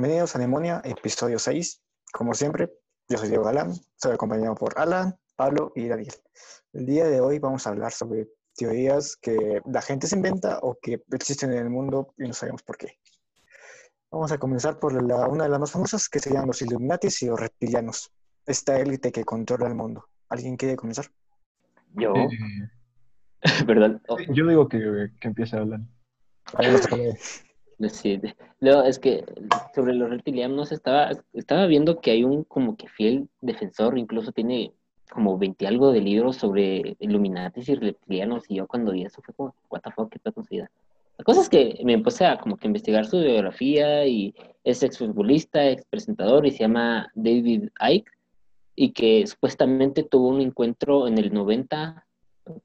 Bienvenidos a Nemonia, episodio 6. Como siempre, yo soy Diego Galán, soy acompañado por Alan, Pablo y Daniel. El día de hoy vamos a hablar sobre teorías que la gente se inventa o que existen en el mundo y no sabemos por qué. Vamos a comenzar por la, una de las más famosas, que serían los Illuminatis y los reptilianos, esta élite que controla el mundo. ¿Alguien quiere comenzar? Yo, Eh, ¿verdad? Oh, yo digo que, que empiece a hablar. Ahí. no, es que sobre los reptilianos estaba, estaba viendo que hay un como que fiel defensor, incluso tiene como 20 algo de libros sobre Illuminatis y reptilianos, y yo cuando vi eso fue como, what the fuck, qué? La cosa es que me puse a como que investigar su biografía y es exfutbolista, expresentador y se llama David Icke y que supuestamente tuvo un encuentro en el 90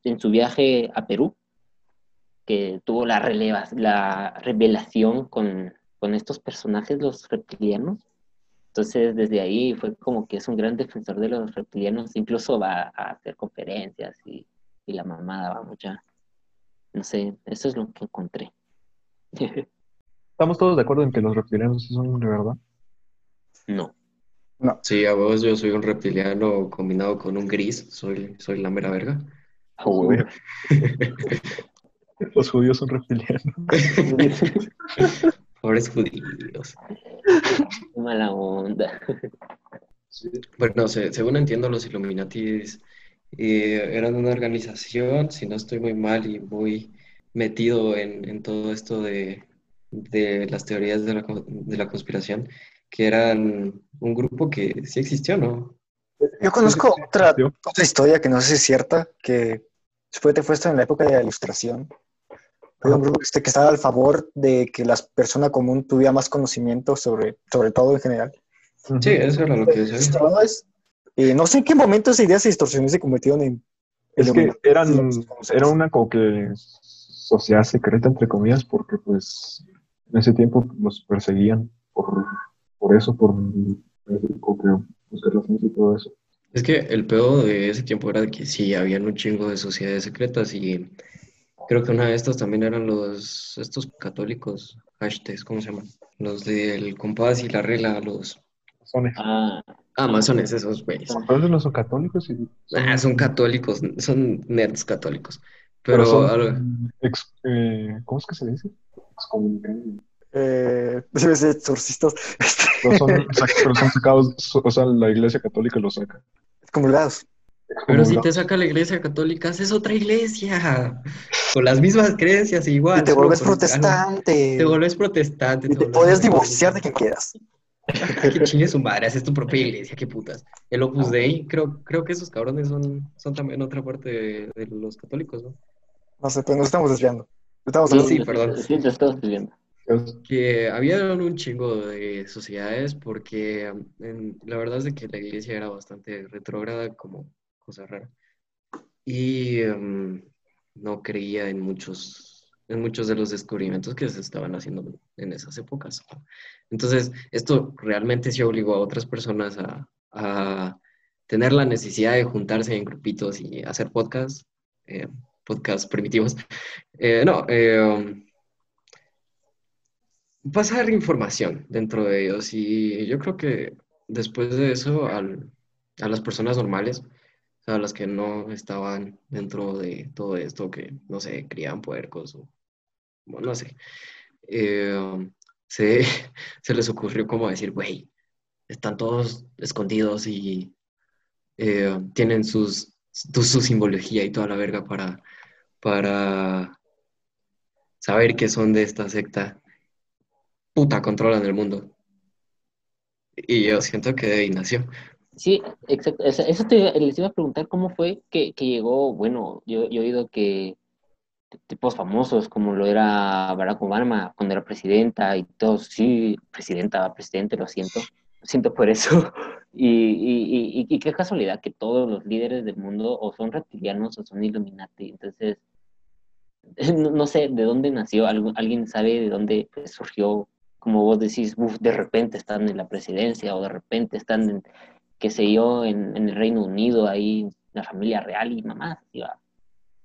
en su viaje a Perú que tuvo la, releva- la revelación con, con estos personajes, los reptilianos. Entonces, desde ahí fue como que es un gran defensor de los reptilianos, incluso va a hacer conferencias y, y la mamada va mucha. No sé, eso es lo que encontré. Estamos todos de acuerdo en que los reptilianos son de verdad. no. Sí, a vos yo soy un reptiliano combinado con un gris, soy, soy la mera verga. A huevo. Los judíos son reptilianos. Pobres judíos. Qué mala onda. Bueno, se- según entiendo, los Illuminatis eh, eran una organización, si no estoy muy mal y muy metido en, en todo esto de, de las teorías de la, co- de la conspiración, que eran un grupo que sí existió, ¿no? Yo conozco otra, historia que no sé si es cierta, que después fue esto en la época de la ilustración. Fue un grupo este, que estaba al favor de que la persona común tuviera más conocimiento sobre, sobre todo en general. Sí, eso era lo que decía. Eh, no sé en qué momento esa idea se distorsionó y se convirtieron en... Es que eran, era una como que sociedad secreta, entre comillas, porque pues en ese tiempo los perseguían por, por eso, por buscar la ciencia y todo eso. Es que el peor de ese tiempo era que sí, habían un chingo de sociedades secretas y creo que una de estas también eran los, estos católicos, hashtags, ¿cómo se llaman? Los del compás y la regla, los Son, Ah, ah, masones, esos güeyes. entonces no son católicos y Ah, son católicos, son nerds católicos. pero Pero, son algo- ex- eh, ¿cómo es que se dice? Excomunicados. Eh, debe ser exorcistas, Pero son, pero son sacados, o sea, la iglesia católica los saca. excomulgados. Pero si te saca la iglesia católica, es otra iglesia, con las mismas creencias igual. Y te vuelves protestante. Te vuelves protestante. y te vuelves puedes divorciar de quien quieras. Que chingue su madre, haces tu propia iglesia, qué putas. El Opus Dei, creo, creo que esos cabrones son, son también otra parte de, de los católicos, ¿no? No sé, pero nos estamos desviando. Estamos Sí, hablando sí, perdón. Sí, te estás viendo. Es- Que había un chingo de sociedades porque en- la verdad es de que la iglesia era bastante retrógrada como cosa rara. Y um, no creía en muchos, en muchos de los descubrimientos que se estaban haciendo en esas épocas. Entonces, esto realmente sí obligó a otras personas a, a tener la necesidad de juntarse en grupitos y hacer podcasts, eh, podcasts primitivos. Eh, no, eh, pasar información dentro de ellos. Y yo creo que después de eso, al- a las personas normales, sea, las que no estaban dentro de todo esto, que no sé, crían puercos o bueno, no sé, eh, se, se les ocurrió como decir, güey, están todos escondidos y eh, tienen sus, su, su simbología y toda la verga para, para saber que son de esta secta puta controlan el mundo. Y yo siento que de ahí nació. Sí, exacto. Eso, te, les iba a preguntar cómo fue que, que llegó, bueno, yo, yo he oído que tipos famosos como lo era Barack Obama cuando era presidenta y todos, sí, presidenta, presidente, lo siento, lo siento por eso. Y, y, y, y qué casualidad que todos los líderes del mundo o son reptilianos o son Illuminati. Entonces, no, sé de dónde nació, alguien sabe de dónde surgió, como vos decís, uf, de repente están en la presidencia o de repente están en, qué sé yo, en, en el Reino Unido, ahí la familia real y va.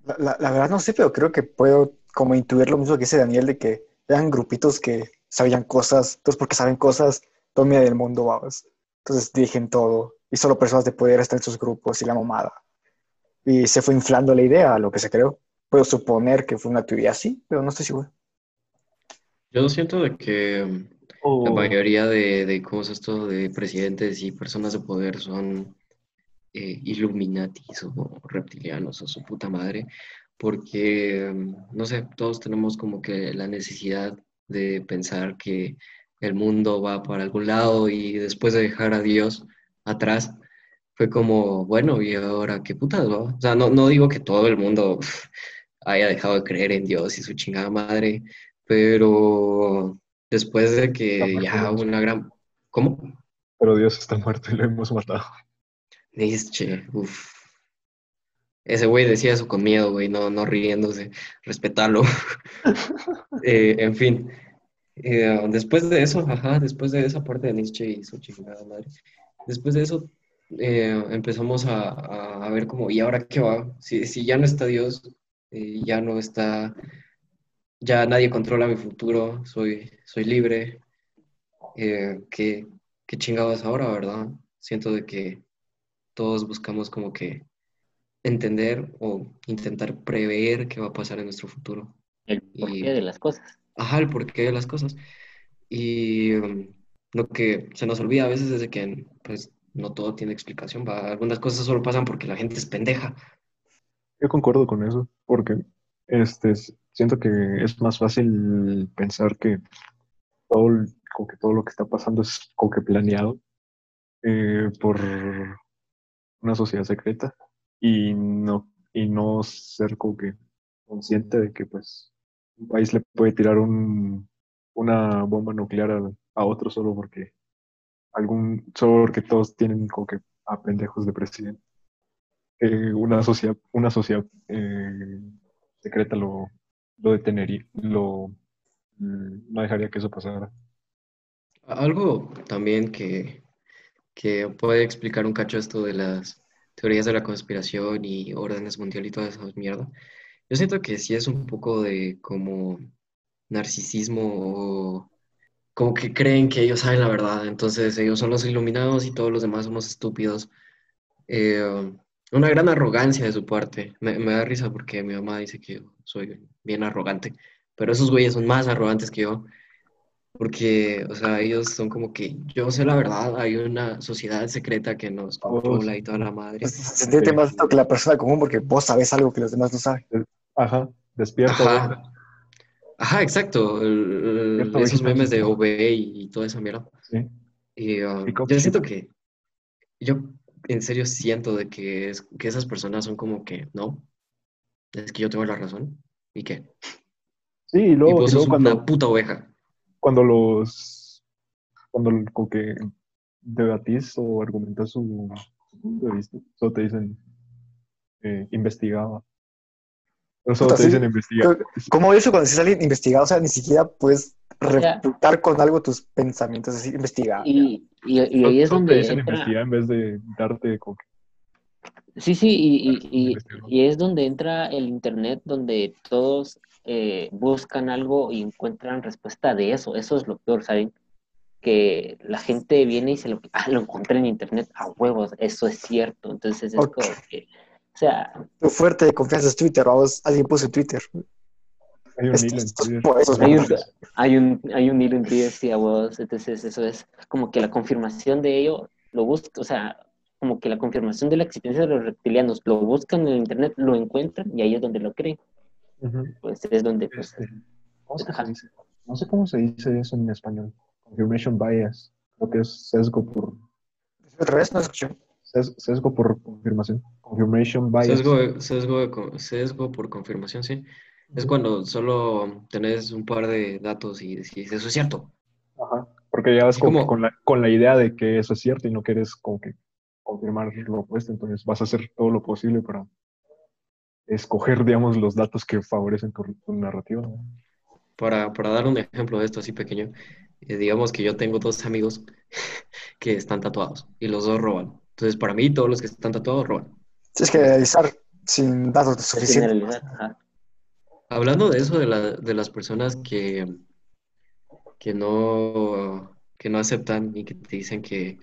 La, la- la verdad no sé, pero creo que puedo como intuir lo mismo que dice Daniel de que eran grupitos que sabían cosas, entonces porque saben cosas, dominan el mundo, vamos. Entonces dirigen todo y solo personas de poder están en sus grupos y la mamada. Y se fue inflando la idea a lo que se creó. Puedo suponer que fue una teoría así, pero no estoy seguro. Yo siento de que mm, O- la mayoría de, de ¿cómo es esto? de presidentes y personas de poder son eh, Illuminatis o reptilianos o su puta madre, porque, mm, no sé, todos tenemos como que la necesidad de pensar que el mundo va para algún lado y después de dejar a Dios atrás, fue como, bueno, ¿y ahora qué putas, va? O sea, no, no digo que todo el mundo haya dejado de creer en Dios y su chingada madre, pero después de que ya hubo una gran... ¿Cómo? Pero Dios está muerto y lo hemos matado. Nietzsche, uff. Ese güey decía eso con miedo, güey, no, no riéndose, respetarlo. Eh, en fin, eh, después de eso, ajá, después de esa parte de Nietzsche y su chingada madre, después de eso eh, empezamos a, a- ver como, ¿y ahora qué va? Si, si ya no está Dios, ya no está, ya nadie controla mi futuro, soy, soy libre, eh, ¿qué, qué chingados ahora, verdad? Siento de que todos buscamos como que entender o intentar prever qué va a pasar en nuestro futuro. El Y- porqué de las cosas. Ajá, el porqué de las cosas. Y um, lo que se nos olvida a veces es de que pues no todo tiene explicación. ¿va? Algunas cosas solo pasan porque la gente es pendeja. Yo concuerdo con eso, porque este, siento que es más fácil pensar que todo, como que todo lo que está pasando es como que planeado eh, por una sociedad secreta y no, y no ser como que consciente de que pues un país le puede tirar un, una bomba nuclear a, a otro solo porque algún, solo porque todos tienen como que a pendejos de presidente. Una sociedad, una sociedad eh, secreta lo, lo detenería, lo, mm, no dejaría que eso pasara. Algo también que, que puede explicar un cacho esto de las teorías de la conspiración y órdenes mundial y toda esa mierda. Yo siento que sí es un poco de como narcisismo o como que creen que ellos saben la verdad, entonces ellos son los iluminados y todos los demás somos estúpidos. Eh, una gran arrogancia de su parte. Me, me da risa porque mi mamá dice que soy bien arrogante, pero esos güeyes son más arrogantes que yo. Porque, o sea, ellos son como que yo sé la verdad, hay una sociedad secreta que nos controla y toda la madre. Pues, Siéntete más alto que la persona común porque vos sabes algo que los demás no saben. Ajá, despierta. Ajá. exacto. el- el- Cierto, esos memes de. OB y, y toda esa mierda. Sí. Y um, yo siento que, yo en serio siento de que, es, que esas personas son como que, no, es que yo tengo la razón. ¿Y qué? Sí, y Y luego, vos y luego sos cuando, una puta oveja. cuando los, cuando como que debatís o argumentas su, punto de vista, solo te dicen eh, investigaba. No solo Puta, te sí. dicen investigaba. ¿Cómo eso cuando dices alguien investigado? O sea, ni siquiera puedes refutar con algo tus pensamientos, es decir, investigar. Y, y, y ahí es te donde dicen entra, investigar en vez de darte que sí, sí, y, y, y, y es donde entra el internet, donde todos eh, buscan algo y encuentran respuesta de eso. Eso es lo peor, ¿saben? Que la gente viene y se lo, ah, lo encontré en internet, a huevos, eso es cierto. Entonces es Ok. como que, o sea, Tu fuerte de confianza es Twitter, vamos, alguien puso Twitter. hay un hilo en Twitter. hay un, hay un, hilo en Twitter, sí, a huevos, entonces eso es como que la confirmación de ello lo busca, o sea, como que la confirmación de la existencia de los reptilianos lo buscan en el internet, lo encuentran y ahí es donde lo creen. Pues es donde, pues, Este, ¿cómo se dice? No sé cómo se dice eso en español. Confirmation bias. Creo que es sesgo por Otra vez no escuché. ses- sesgo por confirmación. Confirmation bias. Sesgo, sesgo, sesgo por confirmación, sí. Es cuando solo tenés un par de datos y decís, eso es cierto. Ajá. Porque ya vas como- con la, con la idea de que eso es cierto y no quieres como que confirmar lo opuesto, entonces vas a hacer todo lo posible para escoger, digamos, los datos que favorecen tu, tu narrativa. ¿no? Para, para dar un ejemplo de esto así pequeño, eh, digamos que yo tengo dos amigos que están tatuados y los dos roban. Entonces, para mí, todos los que están tatuados roban. Tienes que analizar sin datos suficientes. Hablando de eso, de, la- de las personas que, que no, que no aceptan y que te dicen que,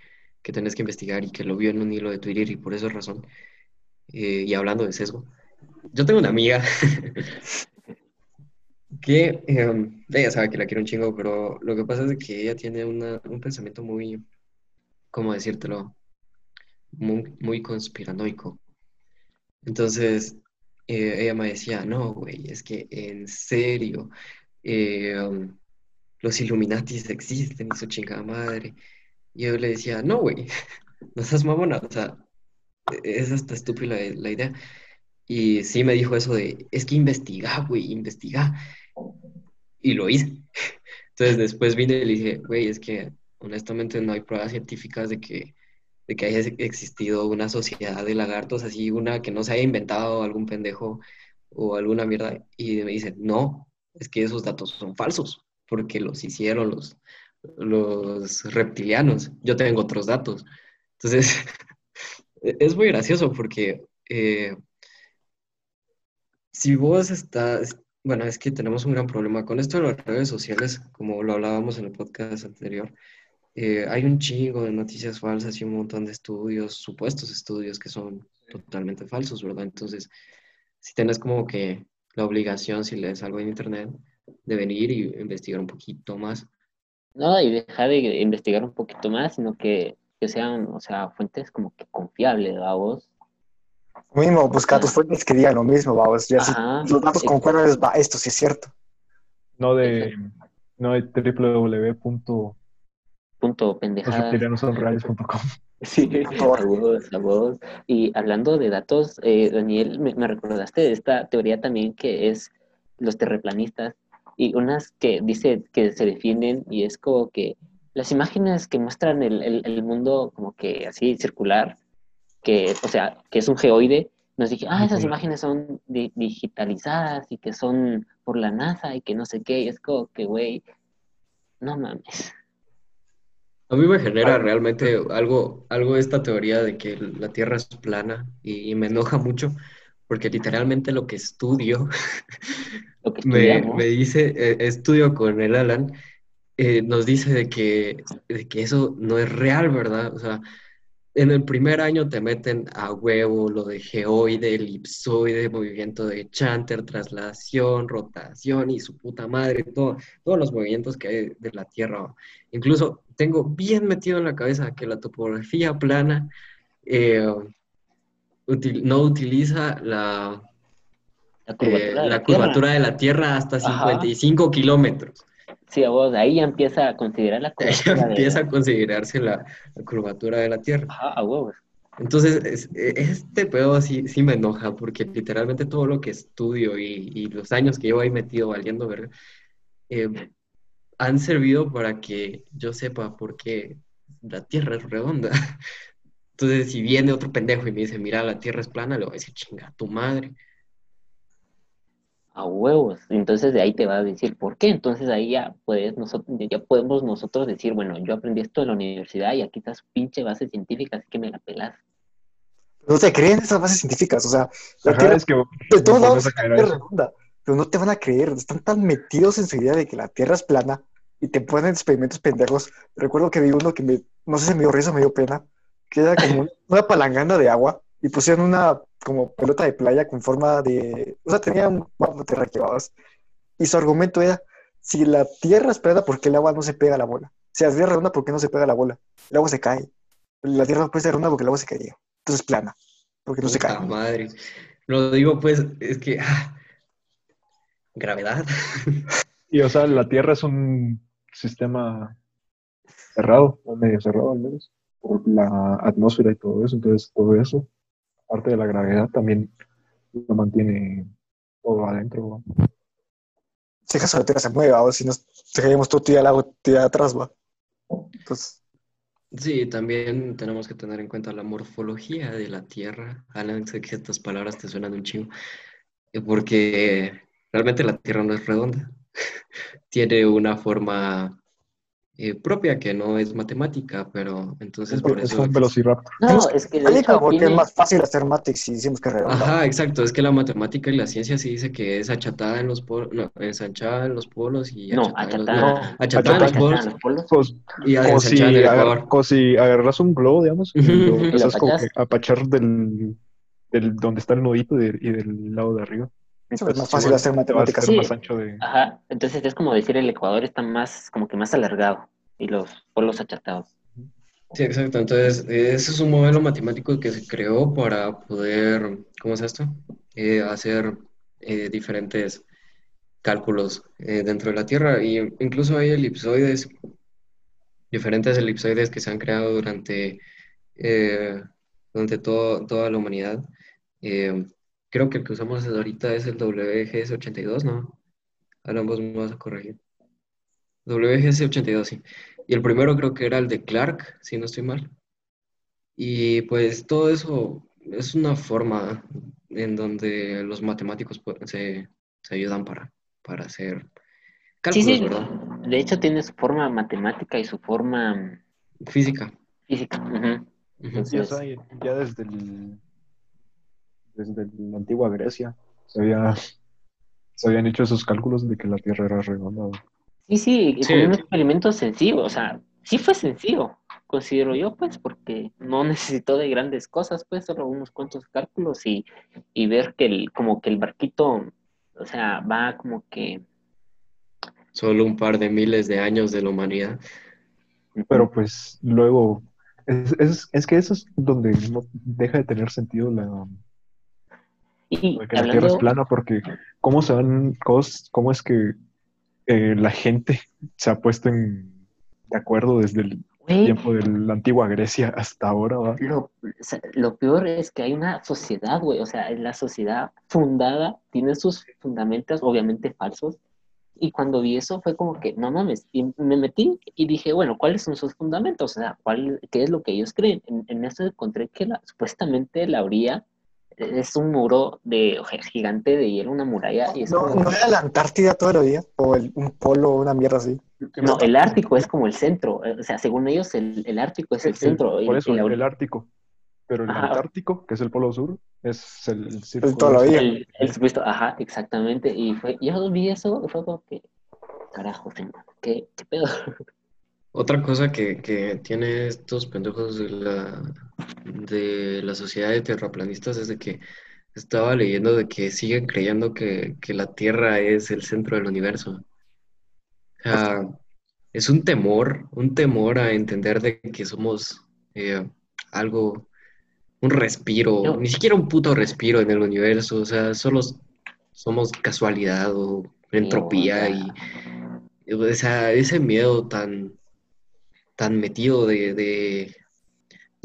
que tenés que investigar y que lo vio en un hilo de Twitter y por esa razón. Eh, y hablando de sesgo, yo tengo una amiga que em, ella sabe que la quiero un chingo, pero lo que pasa es que ella tiene una, un pensamiento muy, ¿cómo decírtelo? Muy, muy conspiranoico. Entonces, eh, ella me decía, no, güey, es que en serio, um, los Illuminatis existen y su chingada madre. Y yo le decía, no, güey, no seas mamona, o sea, es hasta estúpida la, la idea. Y sí me dijo eso de, es que investiga, güey, investiga. Y lo hice. Entonces después vine y le dije, güey, es que honestamente no hay pruebas científicas de que, de que haya existido una sociedad de lagartos, así una que no se haya inventado algún pendejo o alguna mierda. Y me dice, no, es que esos datos son falsos, porque los hicieron los, los reptilianos. Yo tengo otros datos. Entonces, es muy gracioso porque eh, si vos estás, bueno, es que tenemos un gran problema con esto de las redes sociales, como lo hablábamos en el podcast anterior. Eh, hay un chingo de noticias falsas y un montón de estudios, supuestos estudios que son totalmente falsos, ¿verdad? Entonces, si tienes como que la obligación, si lees algo en internet, de venir y investigar un poquito más. No, y dejar de investigar un poquito más, sino que, que sean, o sea, fuentes como que confiables. Vos Mismo, buscar tus fuentes que digan lo mismo, vamos. Ya si Ajá, los datos sí. concuerdan, es, va, esto sí es cierto. No de, no de www.losreptilianosonreales.com. punto pendejada. Sí, a a huevos. Y hablando de datos, eh, Daniel, me, me recordaste de esta teoría también que es los terraplanistas y unas que dice que se defienden y es como que las imágenes que muestran el, el, el mundo como que así circular, que, o sea, que es un geoide, nos dije, ah, esas imágenes son di- digitalizadas y que son por la NASA y que no sé qué, y es como que, güey, no mames. A mí me genera realmente algo, algo esta teoría de que la Tierra es plana y, y me enoja mucho porque literalmente lo que estudio Lo que me, estudiamos. me dice, eh, estudio con el Alan, eh, nos dice de que, de que eso no es real, ¿verdad? O sea, en el primer año te meten a huevo lo de geoide, elipsoide, movimiento de Chanter, traslación, rotación y su puta madre, todo, todos los movimientos que hay de la Tierra. Incluso tengo bien metido en la cabeza que la topografía plana eh, util- no utiliza la, La eh, curvatura de la la curvatura de la Tierra hasta Ajá. 55 kilómetros. Sí, vos, ahí ya empieza a considerar la Ahí curvatura de- empieza a considerarse la, la curvatura de la Tierra. Ajá, a huevos. Entonces, es- este pedo sí, sí me enoja porque literalmente todo lo que estudio y, y los años que llevo ahí metido valiendo verga, eh, han servido para que yo sepa por qué la Tierra es redonda. Entonces, si viene otro pendejo y me dice, mira, la Tierra es plana, le voy a decir, chinga, tu madre. A huevos. Entonces de ahí te va a decir por qué. Entonces ahí ya puedes nosotros, ya podemos nosotros decir, bueno, yo aprendí esto en la universidad y aquí está su pinche base científica, así que me la pelas. No te creen esas bases científicas, o sea, la Ajá, Tierra es que de todos lados a es redonda, pero no te van a creer, están tan metidos en su idea de que la Tierra es plana y te ponen experimentos pendejos. Recuerdo que vi uno que me, no sé si me dio risa o me dio pena, que era como un- una palangana de agua y pusieron una como pelota de playa con forma de, o sea, tenía un mapa terraqueados y su argumento era, si la Tierra es plana, ¿por qué el agua no se pega a la bola? Si la Tierra es redonda, ¿por qué no se pega a la bola? El agua se cae. La Tierra no puede ser redonda porque el agua se caería. Entonces es plana, porque no se cae. madre. Lo digo, pues, es que. ah, gravedad. Y o sea, la Tierra es un sistema cerrado, o medio cerrado al menos, por la atmósfera y todo eso. Entonces, todo eso, aparte de la gravedad, también lo mantiene todo adentro. ¿no? si acaso la Tierra se mueve, o si nos dejaríamos todo tirado al agua, tirado atrás, va. Entonces, Sí, también tenemos que tener en cuenta la morfología de la Tierra. Alan, sé que estas palabras te suenan un chingo, eh, porque realmente la Tierra no es redonda. Tiene una forma eh, propia que no es matemática, pero entonces Es, por es eso... un velociraptor. No, es que de Explica hecho por qué es más fácil hacer Matrix si decimos que es redonda. Ajá, exacto, es que la matemática y la ciencia sí dice que es achatada en los polos, no, ensanchada en los polos y No, achatada en los, no, achatada en los achatada polos en los polos. Pues, y como, si ensanchada en el agar- como si agarras un globo, digamos, y lo Y lo como que a apachar del, del donde está el nudito y, del- y del lado de arriba. Es Pues, más sí, fácil hacer matemáticas. Sí. más ancho de... Ajá, entonces es como decir el Ecuador está más, como que más alargado y los polos achatados. Sí, exacto. Entonces, ese es un modelo matemático que se creó para poder, ¿cómo es esto? Eh, hacer eh, diferentes cálculos eh, dentro de la Tierra. Y incluso hay elipsoides, diferentes elipsoides que se han creado durante, eh, durante todo- toda la humanidad. Creo que el que usamos ahorita es el WGS82, ¿no? Alan, vos me vas a corregir. WGS82, sí. Y el primero creo que era el de Clark, si no estoy mal. Y pues todo eso es una forma en donde los matemáticos se, se ayudan para, para hacer Sí, cálculos, sí, ¿verdad? de hecho tiene su forma matemática y su forma Física. física. Ujú. Entonces, Sí, o sea, ya desde, el, desde la antigua Grecia se, había, se habían hecho esos cálculos de que la Tierra era redonda. Sí, sí, y Sí. con un experimento sencillo, o sea, sí fue sencillo, considero yo, pues, porque no necesitó de grandes cosas, pues, solo unos cuantos cálculos y, y ver que el, como que el barquito, o sea, va como que... Solo un par de miles de años de la humanidad. Pero pues luego, es, es, es que eso es donde no deja de tener sentido la, Y de que la Tierra es hablando, plana, porque cómo se van, cómo, cómo es que eh, la gente se ha puesto en, de acuerdo desde el tiempo de la antigua Grecia hasta ahora, ¿va? lo, lo peor es que hay una sociedad, güey, o sea, la sociedad fundada, tiene sus fundamentos, obviamente falsos, y cuando vi eso fue como que, no mames, y me metí y dije, bueno, ¿cuáles son sus fundamentos? O sea, ¿cuál, ¿qué es lo que ellos creen? En, en eso encontré que la, supuestamente la orilla es un muro de o sea, gigante de hielo, una muralla, y es No, como- no era la Antártida todo el día, o el- un polo o una mierda así. no, el Ártico es como el centro, eh, o sea, según ellos el, el Ártico es el centro. Por eso, la el, Ártico. Pero el Ajá. Antártico, que es el polo sur, es el, el círculo. toda la vida. El, el supuesto, ajá, exactamente. Y fue, yo vi eso, y fue como que, carajo, ¿qué, qué pedo? Otra cosa que, que tiene estos pendejos de la, de la sociedad de terraplanistas es de que estaba leyendo de que siguen creyendo que, que la Tierra es el centro del universo. Sea, es un temor, un temor a entender de que somos eh, algo, un respiro, ni siquiera un puto respiro en el universo, o sea, solo somos casualidad o entropía y, y, o sea, ese miedo tan, tan metido de, de,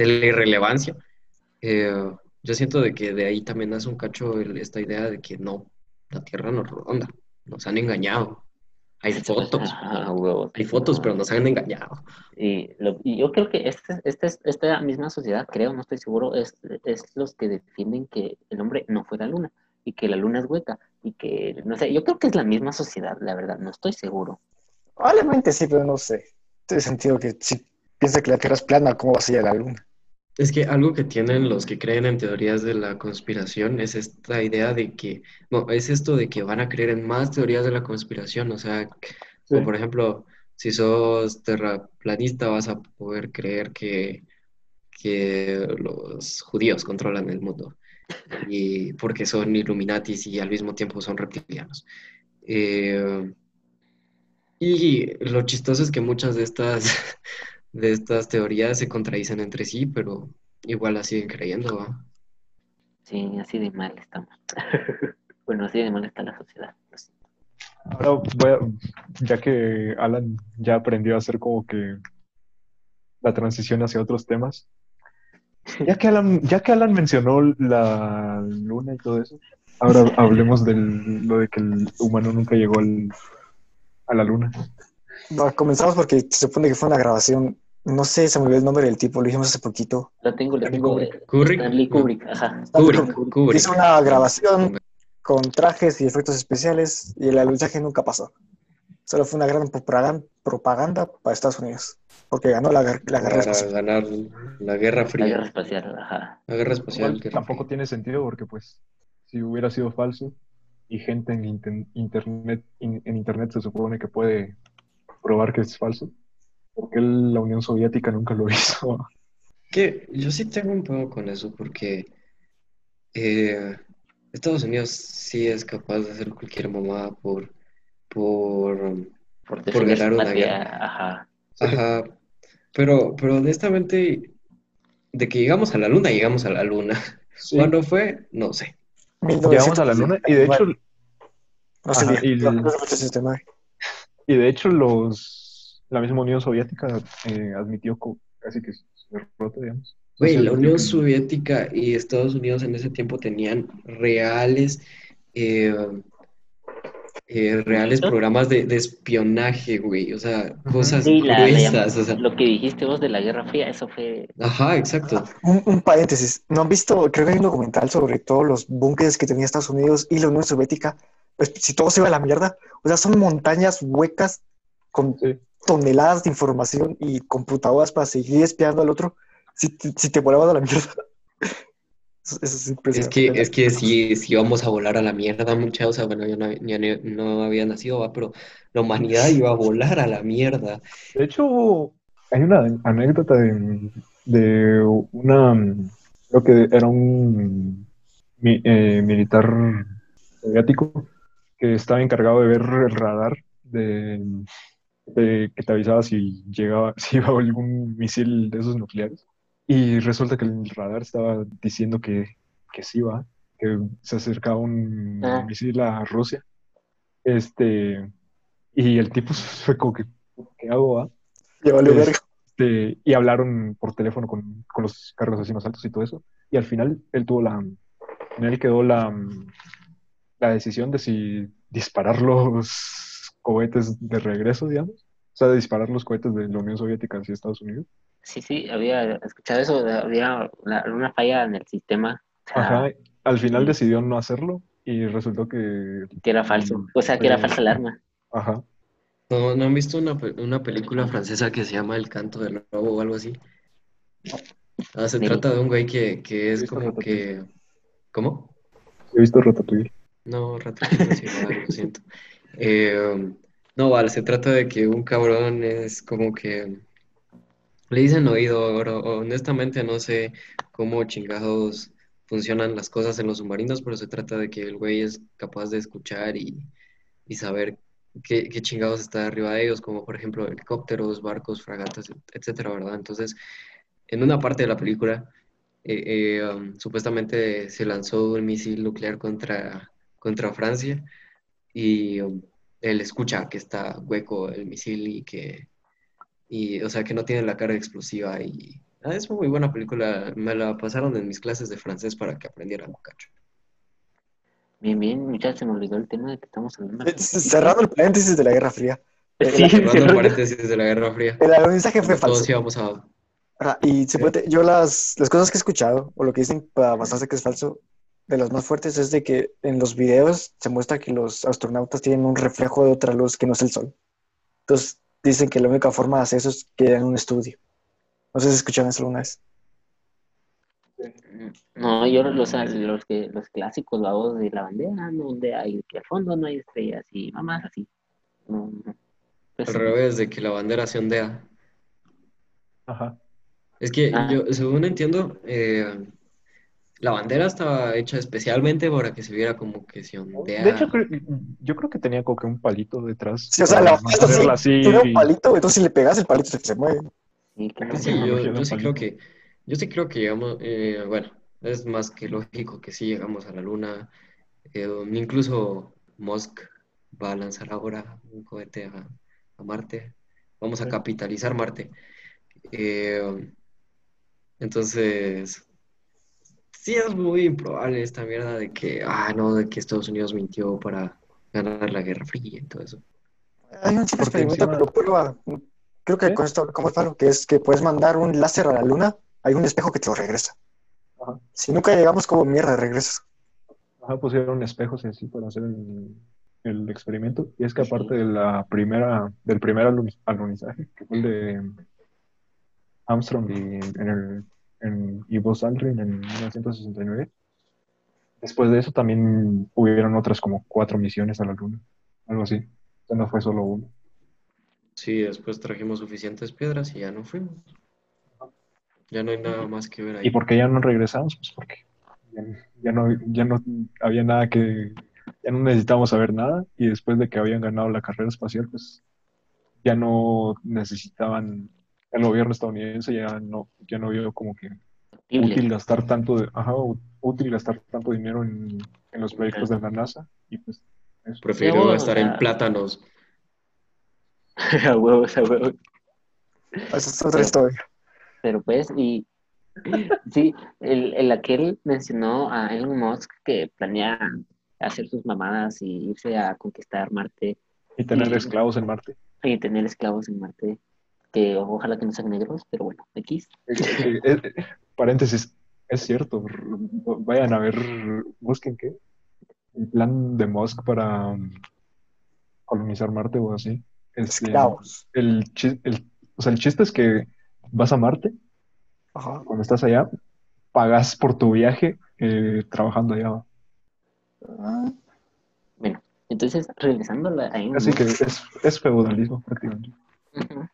de la irrelevancia. eh, yo siento de que de ahí también nace un cacho el- esta idea de que no, la Tierra no es redonda, nos han engañado. Hay fotos, Ajá, huevos. hay fotos, pero nos han engañado. Y, lo- y yo creo que este, este, esta misma sociedad, creo, no estoy seguro, es, es los que defienden que el hombre no fue la luna y que la luna es hueca y que, no sé, yo creo que es la misma sociedad, la verdad, no estoy seguro. Probablemente sí, pero no sé. Tiene sentido que si piensa que la Tierra es plana, ¿cómo va a ser la Luna? Es que algo que tienen los que creen en teorías de la conspiración es esta idea de que, no, es esto de que van a creer en más teorías de la conspiración, o sea, Sí. por ejemplo, si sos terraplanista vas a poder creer que, que los judíos controlan el mundo, y porque son Illuminatis y al mismo tiempo son reptilianos. Eh, y lo chistoso es que muchas de estas, de estas teorías se contradicen entre sí, pero igual las siguen creyendo, ¿va? Sí, así de mal estamos. bueno, así de mal está la sociedad. lo siento. Ahora voy a, ya que Alan ya aprendió a hacer como que la transición hacia otros temas. Ya que Alan, ya que Alan mencionó la luna y todo eso, ahora hablemos de lo de que el humano nunca llegó al- a la luna. No, comenzamos porque se supone que fue una grabación. No sé, se me olvidó el nombre del tipo, lo dijimos hace poquito. Lo tengo, lo tengo. Kubrick. Kubrick. Stanley. Kubrick, ajá. Kubrick, Kubrick. Hizo una grabación con trajes y efectos especiales y el alunizaje nunca pasó. Solo fue una gran propagan- propaganda para Estados Unidos, porque ganó la, la guerra Para espacial. ganar la Guerra La Fría. guerra espacial, ajá. La Guerra Espacial. Igual Guerra tampoco Fría. tiene sentido porque pues si hubiera sido falso y gente en internet in- en internet se supone que puede probar que es falso, ¿por qué la Unión Soviética nunca lo hizo? Que yo sí tengo un poco con eso porque eh, Estados Unidos sí es capaz de hacer cualquier mamada por, por, Por Por ganar una guerra. ajá. Ajá, pero, pero honestamente, de que llegamos a la luna, llegamos a la luna. Sí, ¿Cuándo fue? No sé. llegamos a la luna y de hecho, No sé, Ajá, y- 1969. y de hecho los, la misma Unión Soviética eh, admitió casi que su derrota, digamos. Güey, la Unión Soviética y Estados Unidos en ese tiempo tenían reales, eh, eh, reales programas de, de espionaje, güey. O sea, cosas Sí, la- la gruesas. llam- o sea, lo que dijiste vos de la Guerra Fría, eso fue... ajá, exacto. Un, un paréntesis, ¿no han visto? Creo que hay un documental sobre todos los búnkeres que tenía Estados Unidos y la Unión Soviética. Pues si todo se iba a la mierda, o sea, son montañas huecas con Sí. Toneladas de información y computadoras para seguir espiando al otro si, te- si te volabas a la mierda. Eso, eso es que, es que si, si íbamos a volar a la mierda, mucha, o sea, bueno, yo no, ya no- no había nacido, va, pero la humanidad iba a volar a la mierda. De hecho, hay una anécdota de, de una, creo que era un mi- eh, militar soviético que estaba encargado de ver el radar de, que te avisaba si llegaba, si iba algún misil de esos nucleares. Y resulta que el radar estaba diciendo que, que sí va, que se acercaba un Ah. misil a Rusia. Este, y el tipo fue como que, ¿qué hago? va?". Valió verga. Este, y hablaron por teléfono con, con los cargos así más altos y todo eso. Y al final él tuvo la, en él quedó la, la decisión de si disparar los cohetes de regreso, digamos. O sea, de disparar los cohetes de la Unión Soviética hacia Estados Unidos. Sí, sí, había escuchado eso, había la- una falla en el sistema, Ajá. Al final sí. decidió no hacerlo y resultó que, que era falso, o sea, que era Eh, falsa alarma. ajá. ¿No, no han visto una, una película francesa que se llama El canto del lobo o algo así? Ah, se Sí. trata de un güey que, que es como Ratatouille. que... ¿Cómo? He visto Ratatouille. No, Ratatouille no vale, lo siento. Eh, no, vale, se trata de que un cabrón es como que le dicen oído. Honestamente no sé cómo chingados funcionan las cosas en los submarinos, pero se trata de que el güey es capaz de escuchar y, y saber qué, qué chingados está arriba de ellos, como por ejemplo helicópteros, barcos, fragatas, etcétera, ¿verdad? Entonces, en una parte de la película, eh, eh, um, supuestamente se lanzó un misil nuclear contra, contra Francia y um, él escucha que está hueco el misil y que, y, o sea, que no tiene la carga explosiva y ah, es muy buena película, me la pasaron en mis clases de francés para que aprendiera un cacho. Bien, bien, muchachos, se me olvidó el tema de que estamos hablando. Eh, Cerrando el paréntesis de la Guerra Fría. Sí, Cerrando cerrando- paréntesis de la Guerra Fría. El alunizaje fue Todos falso. íbamos a... Ajá, y se puede- yo las, las cosas que he escuchado, o lo que dicen para basarse que es falso, de las más fuertes es de que en los videos se muestra que los astronautas tienen un reflejo de otra luz que no es el sol. Entonces dicen que la única forma de hacer eso es que en un estudio. No sé si escucharon eso alguna vez. No, yo los, los, que, los clásicos, la voz de la bandera, no, donde hay, que al fondo no hay estrellas y mamás así. No, no. Pues, Al revés de que la bandera se ondea. Ajá. Es que Ah. yo, según entiendo, eh, la bandera estaba hecha especialmente para que se viera como que se ondea. De hecho, yo creo que tenía como que un palito detrás. Sí, o sea, la bandera sí. Tiene un palito, entonces si le pegas el palito se, se mueve. sí, sé. yo, sí creo que, yo sí creo que llegamos, eh, bueno, es más que lógico que sí llegamos a la Luna. Eh, incluso Musk va a lanzar ahora un cohete a, a Marte. Vamos a capitalizar Marte. Eh, entonces, sí es muy improbable esta mierda de que, ah, no, de que Estados Unidos mintió para ganar la Guerra Fría y todo eso. Hay un simple Porque experimento que lo prueba. Creo que con esto, como es que es que puedes mandar un láser a la luna, hay un espejo que te lo regresa. Ajá. Si nunca llegamos, como mierda regresas. Ajá, pusieron espejos y así para hacer el, el experimento, y es que aparte de la primera, del primer alun- alunizaje, que fue el de Armstrong y, en el, en, y Buzz Aldrin en 1969, después de eso también hubieron otras como cuatro misiones a la Luna, algo así. O sea, no fue solo uno. Sí, después trajimos suficientes piedras y ya no fuimos. Ya no hay nada más que ver ahí. ¿Y por qué ya no regresamos? Pues porque ya, ya no, ya no había nada que, ya no necesitábamos saber nada y después de que habían ganado la carrera espacial, pues ya no necesitaban, el gobierno estadounidense ya no, ya no vio como que útil gastar tanto, de- ajá, útil gastar tanto dinero en, en los proyectos de la NASA y pues eso. Prefiero gastar o en plátanos. a huevos, a huevos. Esa es otra historia. Pero pues, y sí, el, el aquel mencionó a Elon Musk que planea hacer sus mamadas y irse a conquistar Marte Y tener esclavos en Marte. y tener esclavos en Marte, que ojalá que no sean negros, pero bueno, X. Eh, eh, eh, paréntesis, es cierto, vayan a ver, busquen qué, el plan de Musk para um, colonizar Marte o así. Este, Esclavos. el, el- o sea, el chiste es que vas a Marte, Ajá. cuando estás allá, pagas por tu viaje eh, trabajando allá. Ah, Bueno, entonces, regresando a, Así que es, es feudalismo prácticamente. Ujú.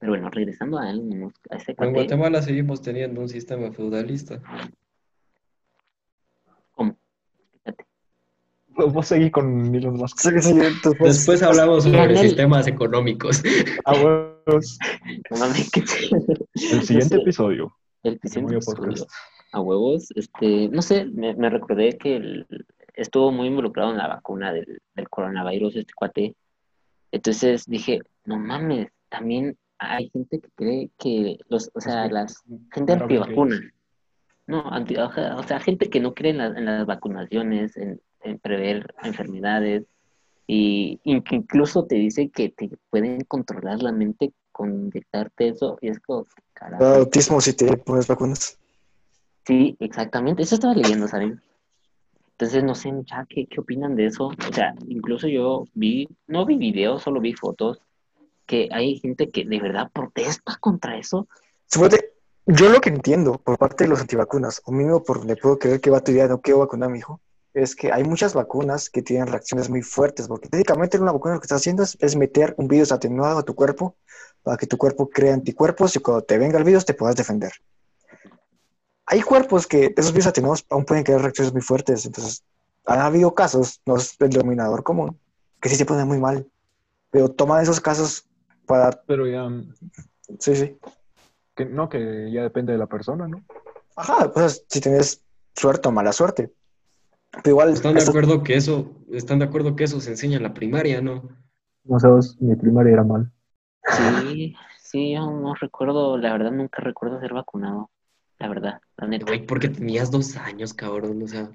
Pero bueno, regresando a Musk, a ese En cuate, Guatemala seguimos teniendo un sistema feudalista. ¿cómo? Fíjate. Vos vos seguí con Elon Musk. sí, sí, después, Después hablamos en sobre el- sistemas económicos. Ah, huevos. No mames, que- El siguiente sé. episodio. El siguiente episodio, a huevos, este, no sé, me, me recordé que el- estuvo muy involucrado en la vacuna del, del coronavirus, este cuate. Entonces dije, no mames, también hay gente que cree que los, o sea, las gente antivacunas. No, anti, o sea, gente que no cree en, la- en las vacunaciones, en, en prever enfermedades, y, y que incluso te dice que te pueden controlar la mente con inyectarte eso, y es como, carajo. Autismo si te pones vacunas. Sí, exactamente, eso estaba leyendo, ¿saben? Entonces, no sé, ya, ¿qué, qué opinan de eso? O sea, incluso yo vi, no vi videos, solo vi fotos, que hay gente que de verdad protesta contra eso. Suponte, yo lo que entiendo por parte de los antivacunas, o mínimo por donde puedo creer que va tu idea, no quiero vacunar a mi hijo, es que hay muchas vacunas que tienen reacciones muy fuertes, porque técnicamente una vacuna lo que está haciendo es, meter un virus atenuado a tu cuerpo para que tu cuerpo cree anticuerpos y cuando te venga el virus te puedas defender. Hay cuerpos que esos virus atenuados aún pueden crear reacciones muy fuertes, entonces han habido casos, no es el denominador común, que sí se ponen muy mal, pero toman esos casos para... Pero ya, Sí, sí. que, no, que ya depende de la persona, ¿no? Ajá, pues si tienes suerte o mala suerte. Pero igual, ¿Están de esto- acuerdo que eso, están de acuerdo que eso se enseña en la primaria, no? No sabes, mi primaria era mal. Sí, sí, yo no recuerdo, la verdad nunca recuerdo ser vacunado, la verdad, la neta. Güey, porque tenías dos años, cabrón. O sea,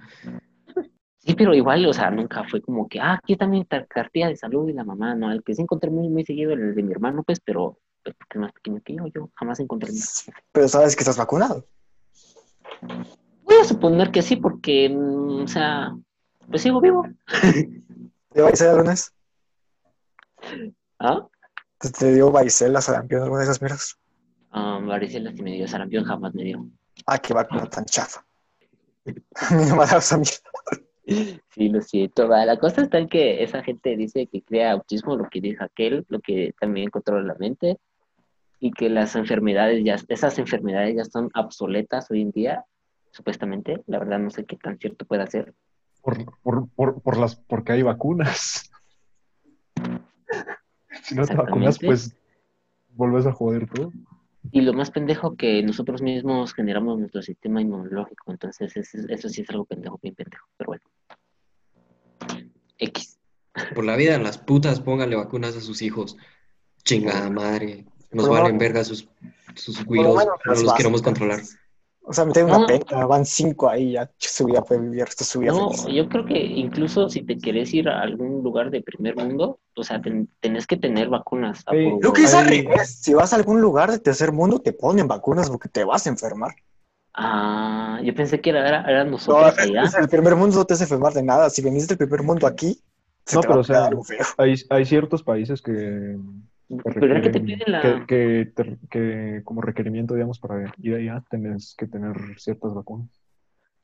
Sí, pero igual, o sea, nunca fue como que, ah, aquí también cartilla de salud y la mamá, no, el que sí encontré muy, muy seguido el de mi hermano, pues, pero pues, porque es más pequeño que yo, yo jamás encontré pero sabes que estás vacunado. Voy a suponer que sí, porque, mm, o sea, pues sigo vivo. ¿Te dio varicela alguna vez? ¿Ah? ¿Te, te dio varicela, sarampión, alguna de esas miras? Ah, varicela sí me dio, sarampión jamás me dio. Ah, qué vacuna tan chafa. A mí no me ha dado esa mierda. Sí, lo siento. va. La cosa está en que esa gente dice que crea autismo, lo que dice aquel, lo que también controla la mente, y que las enfermedades ya, esas enfermedades ya son obsoletas hoy en día, supuestamente. La verdad no sé qué tan cierto puede ser. Por, por, por, por las, porque hay vacunas. si no te vacunas, pues volvés a joder todo. Y lo más pendejo que nosotros mismos generamos nuestro sistema inmunológico, entonces eso, eso sí es algo pendejo, bien pendejo, pero bueno. X. por la vida las putas, pónganle vacunas a sus hijos. Chingada madre. Nos valen verga sus, sus güiros. No los queremos controlar. O sea, meter una No. pena, van cinco ahí, ya su vida puede vivir, esto es su vida No, feliz. yo creo que incluso si te quieres ir a algún lugar de primer mundo, o sea, ten- tenés que tener vacunas. Sí. Lo que es al revés, si vas a algún lugar de tercer mundo, te ponen vacunas porque te vas a enfermar. Ah, yo pensé que era, era, era No, nosotros allá. es el primer mundo no te hace enfermar de nada. Si venís del primer mundo aquí, se No, te pero va o a sea, algo feo. hay, hay ciertos países que, que Pero era que te piden la... que, que te- que como requerimiento, digamos, para ir allá, tenés que tener ciertas vacunas.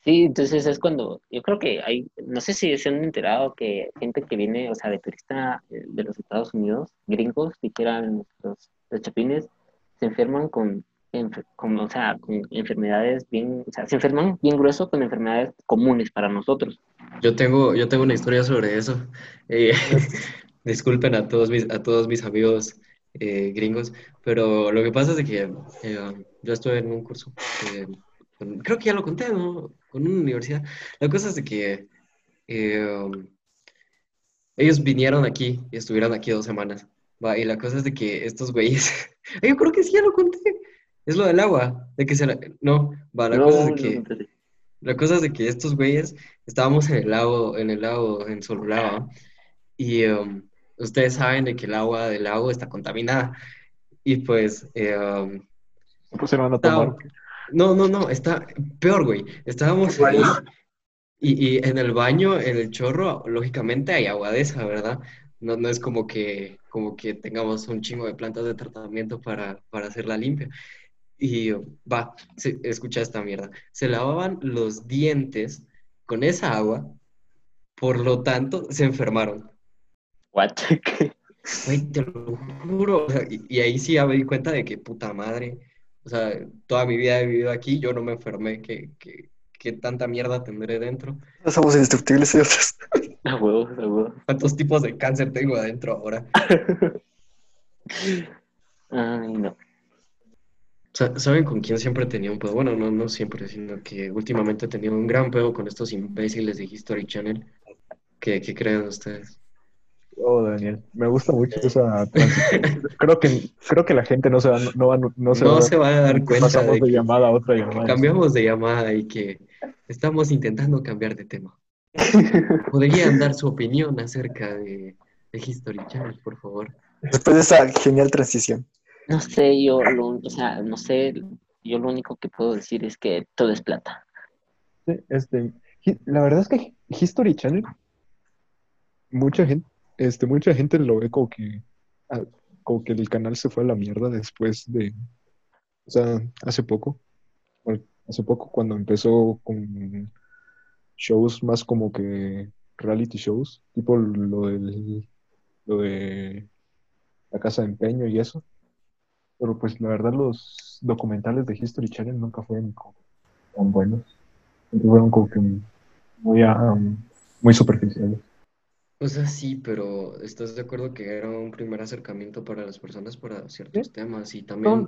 Sí, entonces es cuando, yo creo que hay, no sé si se han enterado que gente que viene, o sea, de turista eh, de los Estados Unidos, gringos, dijeran los, los chapines, se enferman con, con, o sea, con enfermedades bien, o sea, se enferman bien grueso con enfermedades comunes para nosotros. Yo tengo, yo tengo una historia sobre eso. Eh, disculpen a todos mis, a todos mis amigos eh, gringos, pero lo que pasa es que eh, yo estuve en un curso, eh, con- creo que ya lo conté, ¿no? Con una universidad. La cosa es de que ellos vinieron aquí y estuvieron aquí dos semanas. Va, y la cosa es de que estos güeyes, yo creo que sí ya lo conté. Es lo del agua, de que se la... No, va, la No, cosa es de que... La cosa es de que estos güeyes estábamos en el lago, en el lago, en Solulava, y um, ustedes saben de que el agua del lago está contaminada. Y pues, eh, um, Pues van a estaba- tomar. no, no, no, está peor, güey. Estábamos ahí, y, y en el baño, en el chorro, lógicamente hay agua de esa, ¿verdad? No, no es como que, como que tengamos un chingo de plantas de tratamiento para, para hacerla limpia. Y va, se- escucha esta mierda. Se lavaban los dientes con esa agua, por lo tanto, se enfermaron. What? Güey, te lo juro. o sea, y, y ahí sí ya me di cuenta de que puta madre. O sea, toda mi vida he vivido aquí, yo no me enfermé. ¿Qué, qué, qué tanta mierda tendré dentro? No somos indestructibles, señores. A huevos, a huevos. ¿Cuántos tipos de cáncer tengo adentro ahora? Ay, no. Sa- ¿Saben con quién siempre tenía un pedo? Bueno, no, no siempre, sino que últimamente he tenido un gran pedo con estos imbéciles de History Channel. ¿Qué, qué creen ustedes? Oh, Daniel, me gusta mucho esa transición. Creo que, creo que la gente no se va, no va, no se va a No dar se va a dar cuenta pasamos de llamada a otra llamada. cambiamos de llamada y que estamos intentando cambiar de tema. ¿Podrían dar su opinión acerca de, de History Channel, por favor? Después de esa genial transición. No sé, yo, lo, o sea, no sé, yo lo único que puedo decir es que todo es plata. Sí, este, la verdad es que History Channel, mucha gente, este, mucha gente lo ve como que, ah, como que el canal se fue a la mierda después de, o sea, hace poco, hace poco cuando empezó con shows más como que reality shows, tipo lo del, lo de la casa de empeño y eso. Pero pues la verdad los documentales de History Channel nunca fueron tan buenos. Fueron como que muy, ah, muy superficiales. O sea, sí, pero ¿estás de acuerdo que era un primer acercamiento para las personas para ciertos temas? Y también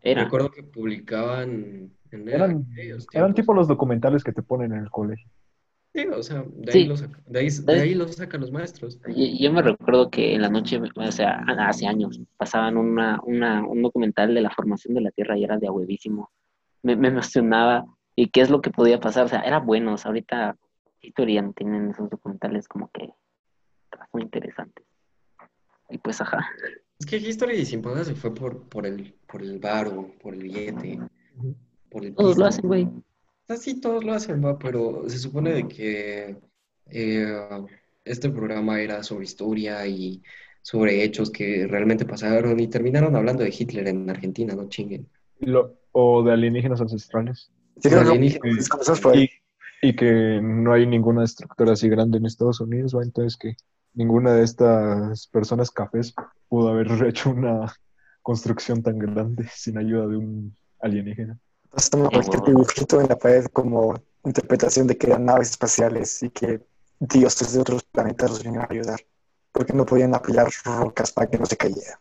Era. recuerdo que publicaban en Eran, eran tipo los documentales que te ponen en el colegio. Sí, o sea, de Sí. ahí lo saca- de ahí, de ahí lo sacan los maestros. Y- Yo me recuerdo que en la noche, o sea, hace años, pasaban una, una, un documental de la formación de la Tierra y era de a huevísimo. Me, me emocionaba y qué es lo que podía pasar. O sea, era bueno. O sea, ahorita historia tienen esos documentales como que muy interesantes. Y pues, ajá. Es que History sin paga se fue por, por el, por el varo, por el billete, por el Todos lo hacen, güey. O sea, sí, todos lo hacen, va, pero se supone de que eh, este programa era sobre historia y sobre hechos que realmente pasaron y terminaron hablando de Hitler en Argentina, no chinguen. Lo- o de alienígenas ancestrales. Sí, Alienígenas. Y, y que no hay ninguna estructura así grande en Estados Unidos, ¿va? Entonces que ninguna de estas personas cafés pudo haber hecho una construcción tan grande sin ayuda de un alienígena. Entonces toma cualquier dibujito en la pared como interpretación de que eran naves espaciales y que dioses de otros planetas los vinieron a ayudar. Porque no podían apilar rocas para que no se cayera.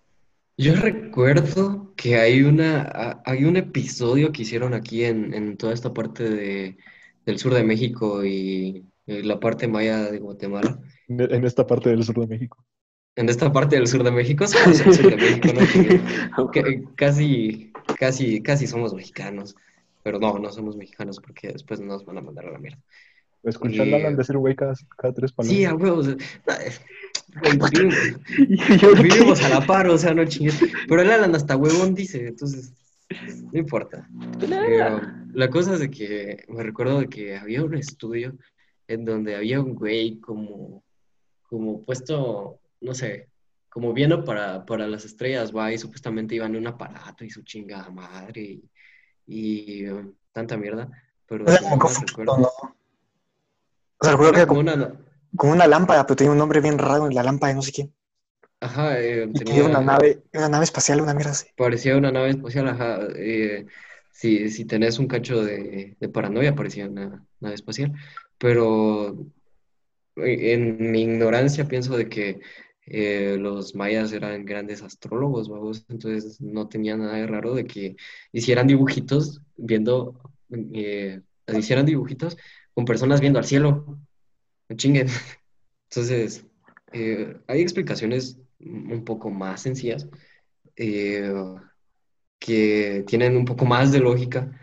Yo recuerdo que hay una, hay un episodio que hicieron aquí en, en toda esta parte de, del sur de México y, y la parte maya de Guatemala. En esta parte del sur de México. En esta parte del sur de México, somos el sur de México, ¿no? Que- que casi, casi, casi somos mexicanos. Pero no, no somos mexicanos porque después nos van a mandar a la mierda. Escuchar a Alan decir güey cada, cada tres palabras. Sí, a huevos. eh, vivimos, vivimos a la par, o sea, no chingues. Pero el Alan hasta huevón dice, entonces, no importa. Pero la cosa es de que me recuerdo de que había un estudio en donde había un güey como, como puesto, no sé, como viendo para, para las estrellas, va, y supuestamente iban en un aparato y su chingada madre y, y, um, tanta mierda. Pero O sea, si como no recuerdo-. O sea, recuerdo que como como, una, como una lámpara, pero tenía un nombre bien raro en la lámpara de no sé quién. ajá, eh, Y tenía- una nave, una nave espacial, una mierda así. parecía una nave espacial, ajá, eh, si, si tenés un cacho de, de paranoia, parecía una nave espacial, pero eh, en mi ignorancia pienso de que eh, los mayas eran grandes astrólogos, entonces no tenía nada de raro de que hicieran dibujitos viendo, eh, hicieran dibujitos con personas viendo al cielo, no chinguen. Entonces, hay explicaciones un poco más sencillas que tienen un poco más de lógica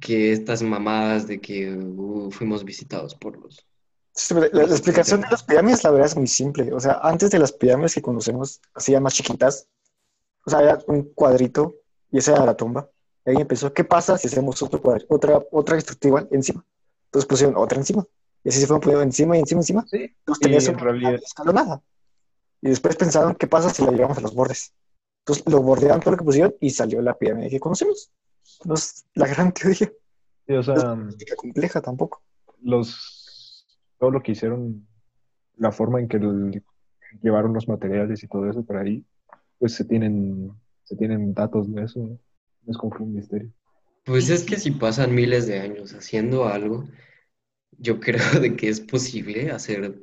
que estas mamadas de que uh, fuimos visitados por los... La, la explicación de las pirámides, la verdad, es muy simple. O sea, antes de las pirámides que conocemos, así ya más chiquitas, o sea, había un cuadrito y esa era la tumba. Y ahí empezó, ¿qué pasa si hacemos otro cuadro, otra, otra estructura encima? Entonces pusieron otra encima. Y así se fueron poniendo encima y encima encima. Sí. Entonces tenías en una realidad- escalonada. Y después pensaron, ¿qué pasa si la llevamos a los bordes? Entonces lo bordearon todo lo que pusieron y salió la pirámide que conocemos. Entonces, la gran teoría. Sí, o No es política compleja tampoco. los, todo lo que hicieron, la forma en que el- llevaron los materiales y todo eso por ahí, pues se tienen, se tienen datos de eso. ¿no? No es como un misterio. Pues es que si pasan miles de años haciendo algo, yo creo de que es posible hacer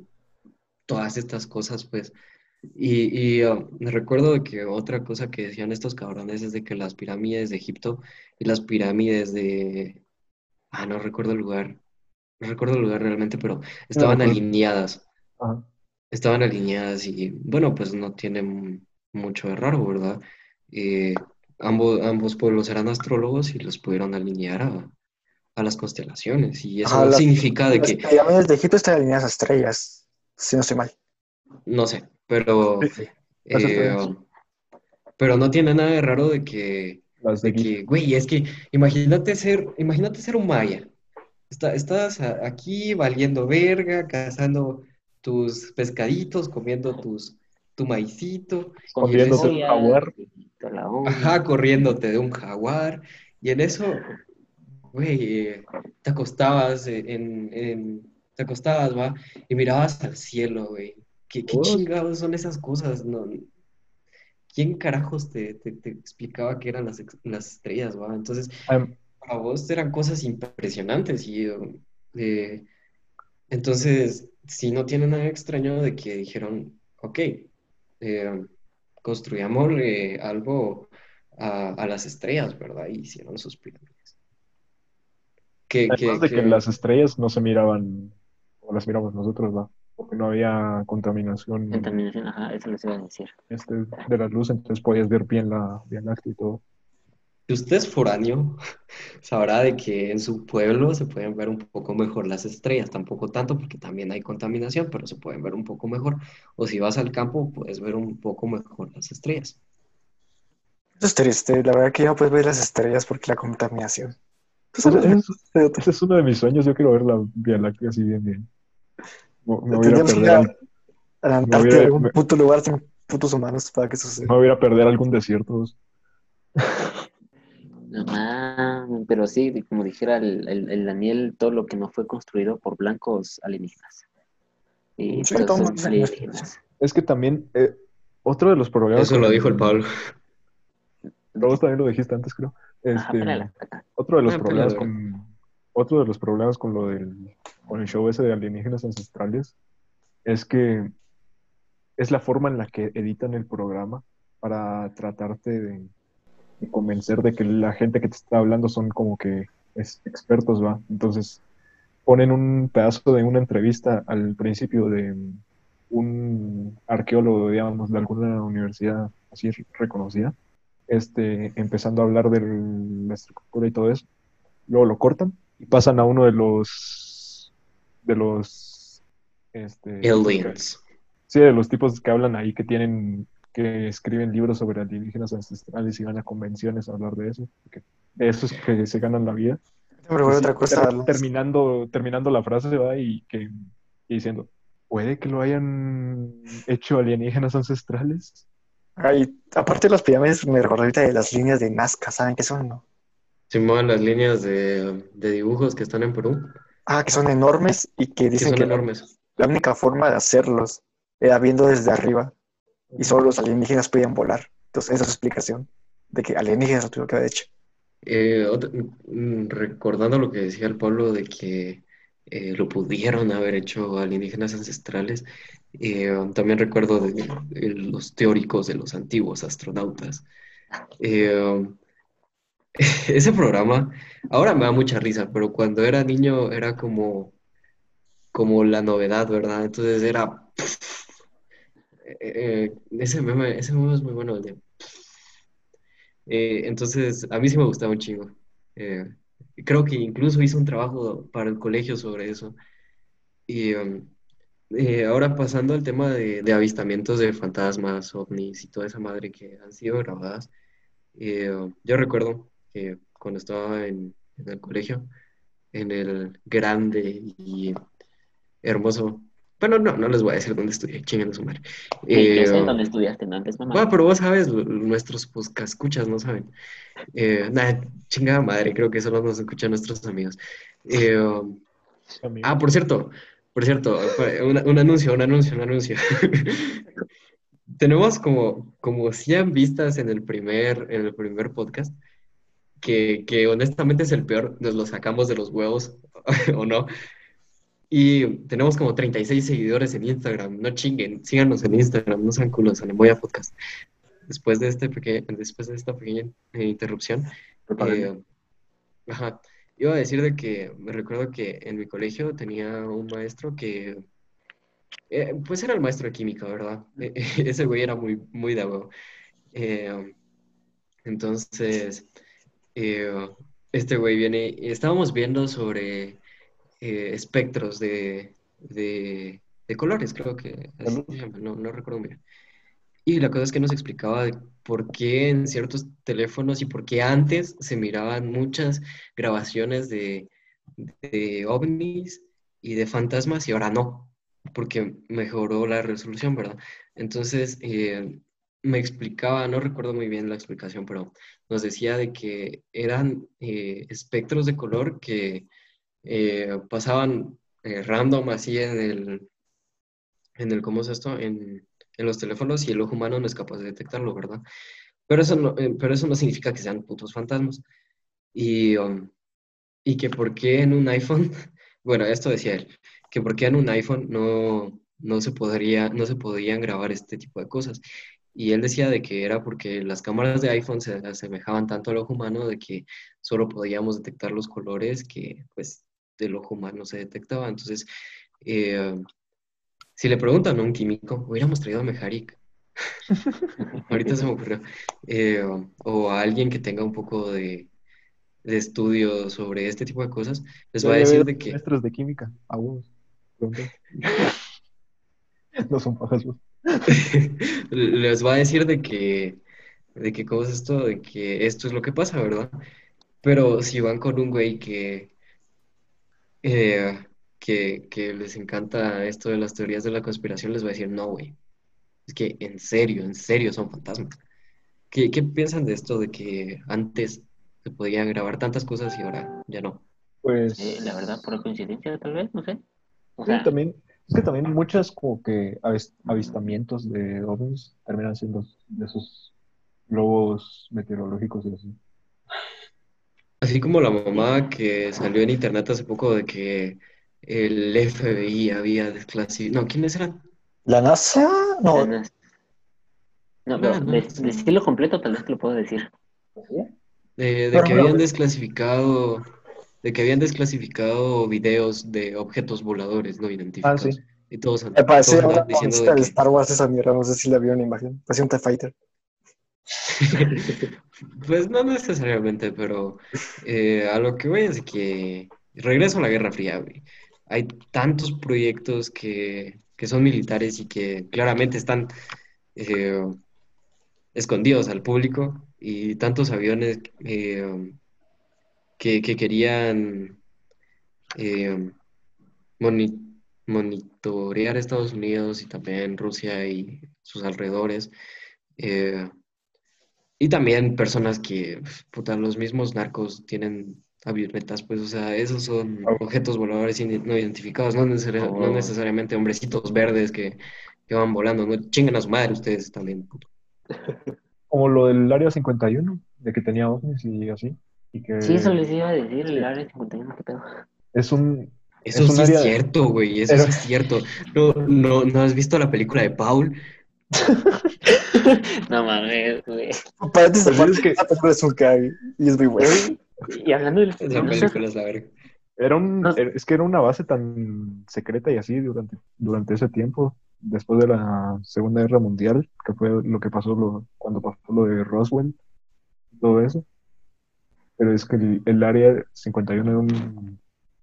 todas estas cosas, pues. Y, y, uh, me recuerdo que otra cosa que decían estos cabrones es de que las pirámides de Egipto y las pirámides de... Ah, no recuerdo el lugar. No recuerdo el lugar realmente, pero estaban alineadas. Ajá. Estaban alineadas y bueno, pues no tienen mucho de raro, ¿verdad? Eh, ambos, ambos pueblos eran astrólogos y los pudieron alinear a, a las constelaciones. Y eso Ajá, las- significa de Las que, pirámides de Egipto están alineadas a estrellas, si no estoy mal. No sé, pero, Sí, eh, pero no tiene nada de raro de que, de de que, güey, es que imagínate ser, imagínate ser un maya. Está- estás aquí valiendo verga, cazando tus pescaditos, comiendo tus, tu maicito. Escondiéndote un jaguar. Ajá, corriéndote de un jaguar. Y en eso, güey, eh, te acostabas en, en- te acostabas, va, y mirabas al cielo, güey. ¿Qué, qué chingados son esas cosas? No, ¿quién carajos te, te- te explicaba que eran las, las estrellas, va? Entonces, para vos eran cosas impresionantes y eh, entonces, si no tiene nada extraño de que dijeron, ok, eh, construyámosle algo a, a las estrellas, ¿verdad? Y hicieron sus pirámides. Que, que, Además de que que- las estrellas no se miraban como las miramos nosotros, ¿va? Porque no había contaminación Contaminación, ajá, eso les iba a decir. este, de la luz, entonces podías ver bien la Vía Láctea y todo. si usted es foráneo, sabrá de que en su pueblo se pueden ver un poco mejor las estrellas, tampoco tanto porque también hay contaminación, pero se pueden ver un poco mejor. O si vas al campo, puedes ver un poco mejor las estrellas. Eso es triste, la verdad que ya no puedes ver las estrellas porque la contaminación. Ese, ese- ese es uno de mis sueños, yo quiero ver la Vía Láctea así bien, bien. Me, voy a perder, a, al- a la me Antártida, hubiera- algún me- puto lugar sin putos humanos para que eso suceda. me voy a perder algún desierto. No mames, pero sí, como dijera el, el- el Daniel, todo lo que no fue construido por blancos alienígenas. Y Sí, alienígenas. Es que también, eh, otro de los problemas... Eso lo dijo el Pablo. Pero vos también lo dijiste antes, creo. Ajá, Este, acá. otro de los Ah, problemas con otro de los problemas con lo del con el show ese de alienígenas ancestrales es que es la forma en la que editan el programa para tratarte de, de convencer de que la gente que te está hablando son como que es, expertos, ¿va? Entonces ponen un pedazo de una entrevista al principio de un arqueólogo, digamos, de alguna universidad así reconocida, este, empezando a hablar de la estructura y todo eso. Luego lo cortan y pasan a uno de los de los este, Aliens. Sí, de los tipos que hablan ahí que tienen que escriben libros sobre alienígenas ancestrales y van a convenciones a hablar de eso, porque de eso es que se ganan la vida. Sí, otra cosa. ter- terminando, terminando la frase, va y que y diciendo, puede que lo hayan hecho alienígenas ancestrales. Ay, aparte de las pirámides, me recuerdo ahorita de las líneas de Nazca, ¿saben qué son, no? Se mueven las líneas de, de dibujos que están en Perú, Ah, que son enormes y que que dicen son que la, enormes. la única forma de hacerlos era viendo desde arriba y solo los alienígenas podían volar. Entonces, esa es su explicación de que alienígenas lo tuvieron que haber hecho. Eh, otra- mm, recordando lo que decía el Pablo de que eh, lo pudieron haber hecho alienígenas ancestrales, eh, también recuerdo de, de los teóricos de los antiguos astronautas. Eh, ese programa, ahora me da mucha risa, pero cuando era niño era como, como la novedad, ¿verdad? Entonces era... eh, eh, ese meme, ese meme es muy bueno, el de eh, entonces, a mí sí me gustaba un chingo. Creo que incluso hice un trabajo para el colegio sobre eso. Y um, ahora pasando al tema de, avistamientos de fantasmas, ovnis y toda esa madre que han sido grabadas, yo recuerdo que cuando estaba en, en el colegio, en el grande y hermoso, bueno, no, no les voy a decir dónde estudié, chinguen su madre. Sí, yo sé Eh, dónde estudiaste, no antes, mamá. bueno, pero vos sabes, nuestros escuchas no saben. Eh, nada, chingada madre, creo que solo nos escuchan nuestros amigos. Eh, ah, por cierto, por cierto, un anuncio, un anuncio, un anuncio. Tenemos como, como 100 vistas en el primer, en el primer podcast, que, que honestamente es el peor, nos lo sacamos de los huevos, ¿o no? Y tenemos como 36 seguidores en Instagram. No chinguen, síganos en Instagram, no sean culos, en Moya Podcast. Después de, este peque- después de esta pequeña eh, interrupción, eh, ajá, iba a decir de que me recuerdo que en mi colegio tenía un maestro que, eh, pues era el maestro de química, ¿verdad? Eh, ese güey era muy, muy de huevo. Eh, entonces, eh, este güey viene, estábamos viendo sobre eh, espectros de, de, de colores, creo que así se llama, no, no recuerdo bien. Y la cosa es que nos explicaba de por qué en ciertos teléfonos y por qué antes se miraban muchas grabaciones de, de ovnis y de fantasmas y ahora no, porque mejoró la resolución, ¿verdad? Entonces, eh, me explicaba, no recuerdo muy bien la explicación, pero nos decía de que eran eh, espectros de color que eh, pasaban eh, random así en el, en el, ¿cómo es esto? En, en los teléfonos y el ojo humano no es capaz de detectarlo, ¿verdad? Pero eso no, pero eso no significa que sean putos fantasmas. Y, um, y que por qué en un iPhone, bueno, esto decía él, que por qué en un iPhone no, no se podría, no se podían grabar este tipo de cosas. Y él decía de que era porque las cámaras de iPhone se asemejaban tanto al ojo humano de que solo podíamos detectar los colores que pues del ojo humano se detectaba. Entonces, eh, si le preguntan a un químico, hubiéramos traído a Mejarik. Ahorita se me ocurrió. Eh, o a alguien que tenga un poco de, de estudio sobre este tipo de cosas, les va a decir de que... Maestros de química, aún. No son pajasos. les va a decir de que, de que, ¿cómo es esto? De que esto es lo que pasa, ¿verdad? Pero si van con un güey que, eh, que, que les encanta esto de las teorías de la conspiración, les va a decir, no, güey. Es que en serio, en serio son fantasmas. ¿Qué, qué piensan de esto de que antes se podían grabar tantas cosas y ahora ya no? Pues. Eh, la verdad, por coincidencia, tal vez, no sé. O Sí, sea, también, es que también muchas como que avis- avistamientos de ovnis terminan siendo de esos globos meteorológicos y así. Así como la mamá que salió en internet hace poco de que el FBI había desclasificado... No, ¿quiénes eran? ¿La NASA? No, No, pero No, sí. decirlo completo tal vez te lo puedo decir. De, de Pero que habían desclasificado, de que habían desclasificado videos de objetos voladores no identificados. Ah, sí. Y todos, me todos una diciendo de de que, Star Wars esa mierda, no sé si la vio una imagen. Parecía un TIE Fighter. pues no necesariamente, pero eh, a lo que voy es que regreso a la Guerra Fría, güey. Hay tantos proyectos que, que son militares y que claramente están eh, escondidos al público y tantos aviones eh, que, que querían eh, moni- monitorear Estados Unidos y también Rusia y sus alrededores. Eh, y también personas que, puta, los mismos narcos tienen avionetas, pues, o sea, esos son objetos voladores no identificados, no, Oh. necesariamente hombrecitos verdes que, que van volando, no chingan a su madre ustedes también. puto. Como lo del Área 51, de que tenía ovnis y así. Y que Sí, eso les iba a decir, el área 51, qué pedo. es un... Eso Es un sí área- es cierto, güey, eso Pero- sí es cierto. No, no, ¿no has visto la película de Paul? No mames, güey. Paréntesis Pues aparte, es que- película es un cague y es muy buena. Y hablando del Esa no película es la verga. Era un, No. es que era una base tan secreta y así durante, durante ese tiempo, después de la Segunda Guerra Mundial, que fue lo que pasó lo- cuando pasó lo de Roswell, todo eso. Pero es que el, el Área 51 era, un-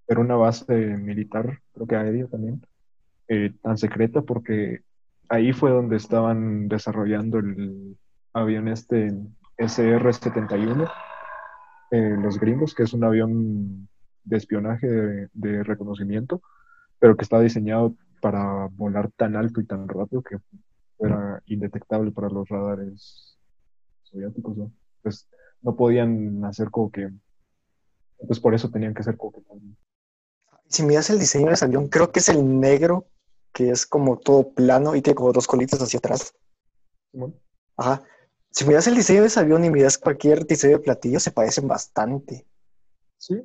era una base militar, creo que aérea también, eh, tan secreta porque ahí fue donde estaban desarrollando el avión este SR-71, eh, los gringos, que es un avión de espionaje de, de reconocimiento, pero que está diseñado para volar tan alto y tan rápido que fuera indetectable para los radares soviéticos, ¿no? Pues no podían hacer como que, pues por eso tenían que ser como que Si miras el diseño de ese avión, creo que es el negro, que es como todo plano y tiene como dos colitas hacia atrás. Ajá. Si miras el diseño de ese avión y miras cualquier diseño de platillo, se parecen bastante. Sí.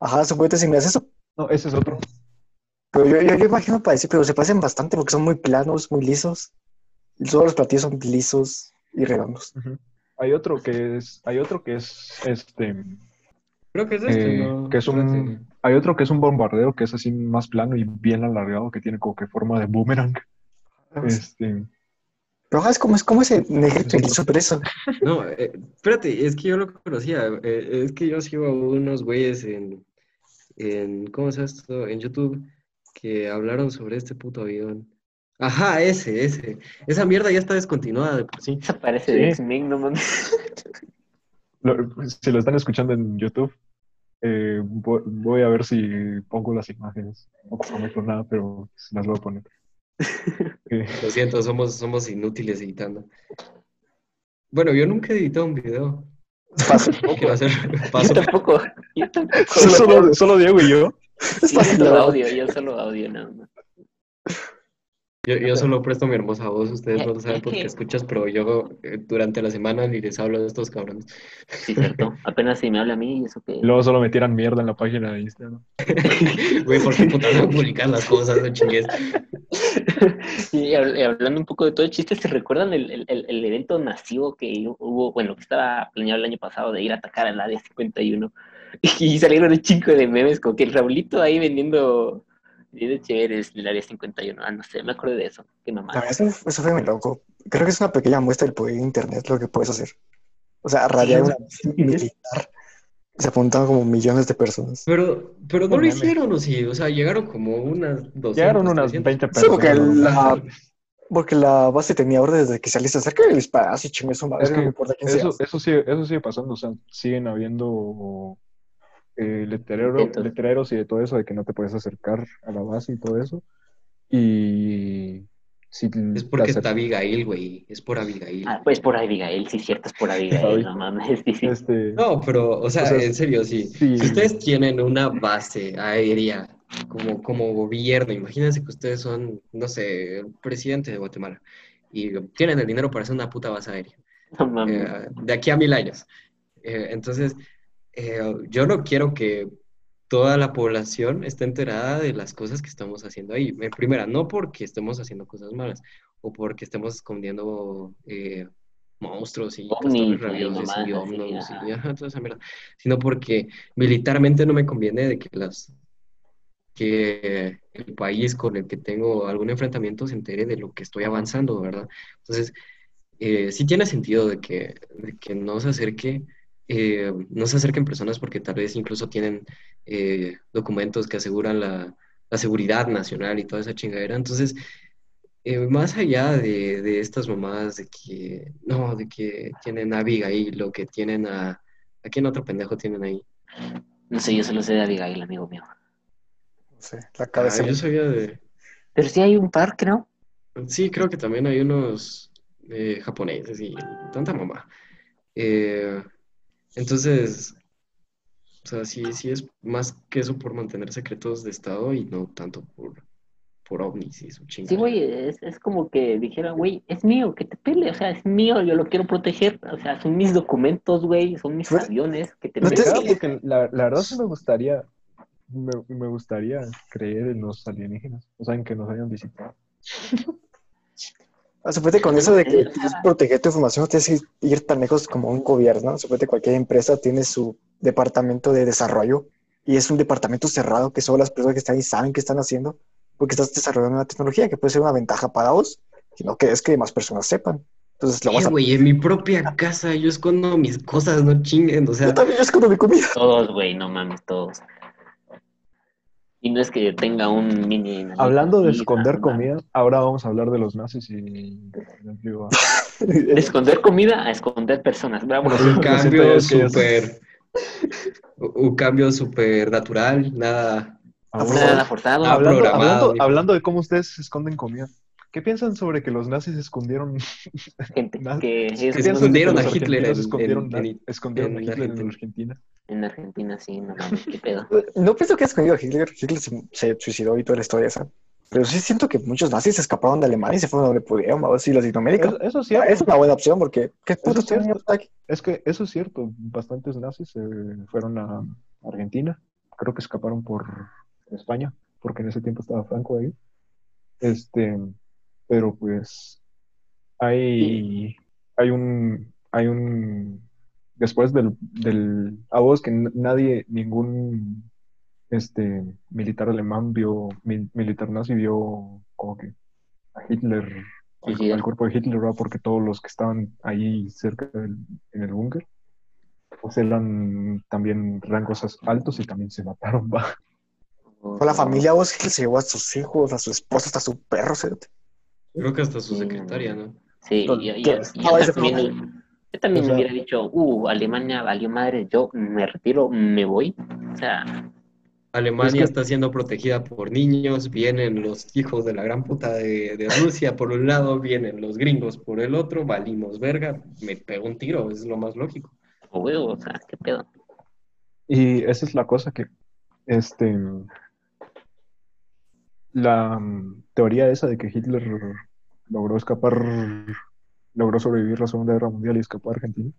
Ajá, suponete si miras eso. No, ese es otro. Pero yo, yo, yo imagino parecer, pero se parecen bastante porque son muy planos, muy lisos. Y todos los platillos son lisos y redondos. Ujú. Hay otro que es, hay otro que es este Creo que es este, Eh, ¿no? que es un, hay otro que es un bombardero que es así más plano y bien alargado, que tiene como que forma de boomerang. Este, Pero ajá, es como, es como ese negrito pero eso. No, eh, espérate, es que yo lo conocía. eh, es que yo sigo a unos güeyes en, en, ¿cómo se llama esto? En YouTube que hablaron sobre este puto avión. Ajá, ese, ese. Esa mierda ya está descontinuada de por sí. Esa parece Sí. de X-Men, no mames. lo- si lo están escuchando en YouTube, eh, voy, voy a ver si pongo las imágenes. No prometo nada, pero las voy a poner. Eh, Lo siento, somos, somos inútiles editando. Bueno, yo nunca he editado un video. Fácil. Quiero hacer Yo paso. tampoco. Yo tampoco. solo, solo Diego y yo. Sí, yo solo audio, yo solo audio nada más. Yo, yo solo presto mi hermosa voz, ustedes no lo saben porque escuchas, pero yo eh, durante la semana ni les hablo de estos cabrones. Sí, cierto. Apenas si me habla a mí y eso que. Luego solo me tiran mierda en la página de Instagram. Güey, ¿por qué puta no publicar las cosas? No chingues. Y hab- y hablando un poco de todo el chiste, ¿se recuerdan el, el- el- el evento masivo que hubo, bueno, que estaba planeado el año pasado de ir a atacar al área 51? Y salieron un chingo de memes, como que el Raulito ahí vendiendo, vendiendo chéveres el área 51. Ah, no sé, me acuerdo de eso. Qué mamá. Eso, eso fue muy loco. Creo que es una pequeña muestra del poder de Internet lo que puedes hacer. O sea, radiar una militar. Se apuntaban como millones de personas. Pero, pero no lo hicieron, ¿o sí? O sea, llegaron como unas 200, Llegaron unas 300. 20 Sí, personas. porque ¿no? la, porque la base tenía órdenes de que saliste cerca del espacio y chingue su madre, Es que no importa quién sea. Eso, eso, sigue, eso sigue pasando, o sea, siguen habiendo eh, letrero- letreros y de todo eso, de que no te puedes acercar a la base y todo eso. Y si Es porque está Abigail, güey. Es por Abigail. Ah, pues por Abigail, sí, cierto, es por Abigail, no mames. Sí, sí. este, No, pero, o sea, O sea, en serio, sí. sí. Si ustedes tienen una base aérea como, como gobierno, imagínense que ustedes son, no sé, el presidente de Guatemala y tienen el dinero para hacer una puta base aérea. No mames. eh, de aquí a mil años. Eh, entonces, eh, yo no quiero que toda la población esté enterada de las cosas que estamos haciendo ahí. En primera, no porque estemos haciendo cosas malas o porque estemos escondiendo eh, monstruos y Ovnis, rabiosos y ovnos y ajá, toda esa mierda, sino porque militarmente no me conviene de que las que el país con el que tengo algún enfrentamiento se entere de lo que estoy avanzando, ¿verdad? Entonces, eh, sí tiene sentido de que, de que no se acerque, eh, no se acerquen personas porque tal vez incluso tienen eh, documentos que aseguran la, la seguridad nacional y toda esa chingadera. Entonces, eh, más allá de, de estas mamadas de que, no, de que tienen a Abigail o que tienen a, ¿a quién otro pendejo tienen ahí? No sé, yo solo sé de Abigail, amigo mío. No sé, la Ah, cabeza. yo sabía de, Pero sí hay un par, creo. Sí, creo que también hay unos eh, japoneses y tanta mamá. Eh, entonces, o sea, sí, sí es más que eso por mantener secretos de Estado y no tanto por, por ovnis y su chingada. Sí, güey, es, es como que dijera, güey, es mío, que te pele, o sea, es mío, yo lo quiero proteger, o sea, son mis documentos, güey, son mis Pues, aviones, que te no te- porque la verdad sí me gustaría, me, me gustaría creer en los alienígenas, o sea, en que nos hayan visitado. Ah, Suponete con eso de que Sí, o tienes sea- que proteger tu información, no tienes que ir tan lejos como un gobierno. Suponete cualquier empresa tiene su departamento de desarrollo y es un departamento cerrado que solo las personas que están ahí saben qué están haciendo porque estás desarrollando una tecnología que puede ser una ventaja para vos, sino que es que más personas sepan. Entonces lo vas a... güey, en mi propia casa yo escondo mis cosas, no chinguen, o sea, Yo también yo escondo mi comida. Todos, güey, no mames, todos. Y no es que tenga un mini... Hablando de esconder comida, ahora vamos a hablar de los nazis y... De esconder comida a esconder personas, bravo. Bueno, un cambio súper, un cambio súper natural, nada, Nada forzado. Hablando, hablando, hablando de cómo ustedes esconden comida, ¿qué piensan sobre que los nazis escondieron gente que ellos ¿Qué que piensan escondieron a Hitler en- escondieron, en- en- escondieron en a Hitler en Argentina. Argentina? en Argentina sí, no mames, qué pedo. No pienso que haya escondido a Hitler. Hitler se, se suicidó y toda la historia esa. Pero sí siento que muchos nazis se escaparon de Alemania y se fueron donde pudieron, vamos a decir, Latinoamérica. Eso, eso es cierto. Es una buena opción porque ¿qué puto es cierto. aquí? Es que eso es cierto. Bastantes nazis eh, fueron a Argentina. Creo que escaparon por España, porque en ese tiempo estaba Franco ahí. Este, pero pues hay, hay un, hay un, después del, del, a vos que nadie, ningún, este, militar alemán vio, mi- militar nazi vio como que a Hitler, al, Sí, sí. al cuerpo de Hitler, ¿verdad? Porque todos los que estaban ahí cerca del, en el búnker, pues eran también rangos altos y también se mataron, ¿va? Con la familia vos Hitler se llevó a sus hijos, a su esposa, hasta a su perro. Creo que hasta su secretaria, ¿no? Sí, yo, yo- también, fue- yo también O sea- hubiera dicho, uh, Alemania valió madre, yo me retiro, me voy. O sea, Alemania Es que- está siendo protegida por niños, vienen los hijos de la gran puta de, de Rusia por un lado, vienen los gringos por el otro, valimos verga, me pego un tiro, es lo más lógico. o huevo, o sea, qué pedo. Y esa es la cosa que, este, la mm, teoría esa de que Hitler logró escapar, logró sobrevivir la Segunda Guerra Mundial y escapó a Argentina,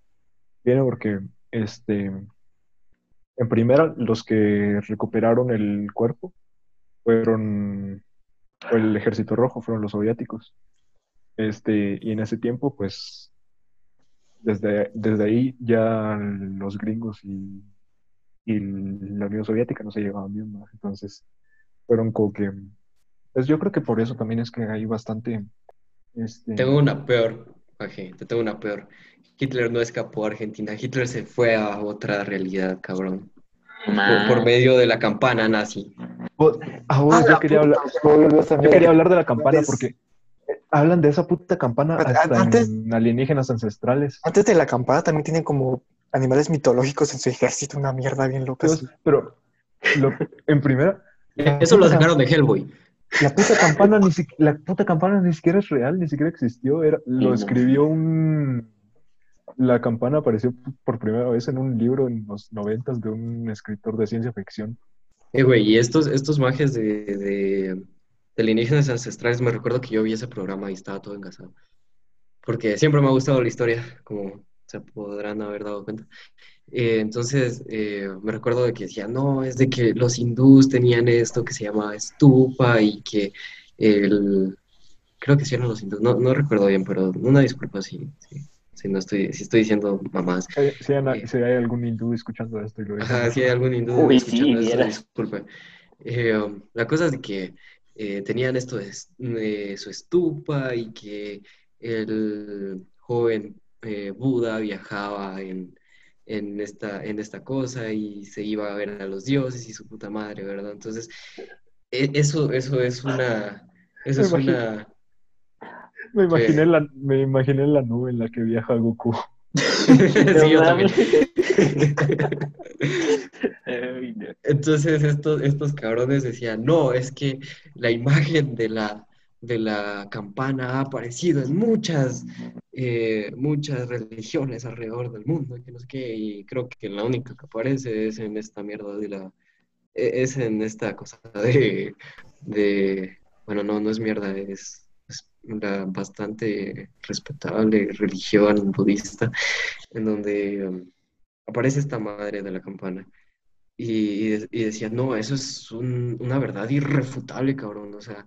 viene porque, este, en primera, los que recuperaron el cuerpo fueron, fue el Ejército Rojo, fueron los soviéticos. Este, y en ese tiempo, pues, desde, desde ahí ya los gringos y, la Unión Soviética no se llevaban bien, ¿no? Entonces, fueron como que, pues yo creo que por eso también es que hay bastante, este, Tengo una peor, te tengo una peor. Hitler no escapó a Argentina, Hitler se fue a otra realidad, cabrón. Por, medio de la campana nazi. Vos- ah, yo quería hablar, yo quería hablar de la campana porque hablan de esa puta campana hasta antes- en alienígenas ancestrales. Antes de la campana también tienen como animales mitológicos en su ejército, una mierda bien loca. Pero, pero lo- en primera, Eso lo sacaron de Hellboy. La puta campana ni si- la puta campana ni siquiera es real, ni siquiera existió. Era, lo escribió un. La campana apareció por primera vez en un libro en los noventas de un escritor de ciencia ficción. Eh, güey, y estos, estos majes de, de, de alienígenas ancestrales, me recuerdo que yo vi ese programa y estaba todo engasado. Porque siempre me ha gustado la historia, como se podrán haber dado cuenta. Eh, entonces, eh, me recuerdo de que decía, no, es de que los hindús tenían esto que se llama estupa y que el... Creo que sí eran los hindús, no, no recuerdo bien, pero una disculpa si, si, si no estoy, si estoy diciendo mamás. Eh, Si hay, Eh. si hay algún hindú escuchando esto y lo dice. Ajá, si hay algún hindú Uy, escuchando sí, esto. Eh, um, la cosa es de que eh, tenían esto de, su estupa y que el joven eh, Buda viajaba en, en esta, en esta cosa y se iba a ver a los dioses y su puta madre, ¿verdad? Entonces, e- eso, eso es una... Eso Me es imagino. una... Me imaginé, la, me imaginé la nube en la que viaja Goku. sí, yo también. Entonces estos, estos cabrones decían, no, es que la imagen de la, de la campana ha aparecido en muchas, eh, muchas religiones alrededor del mundo, que no sé qué, y creo que la única que aparece es en esta mierda de la, e- es en esta cosa de, de bueno, no, no es mierda, es, es una bastante respetable religión budista, en donde um, aparece esta madre de la campana. Y, y decía, no, eso es un- una verdad irrefutable, cabrón. O sea,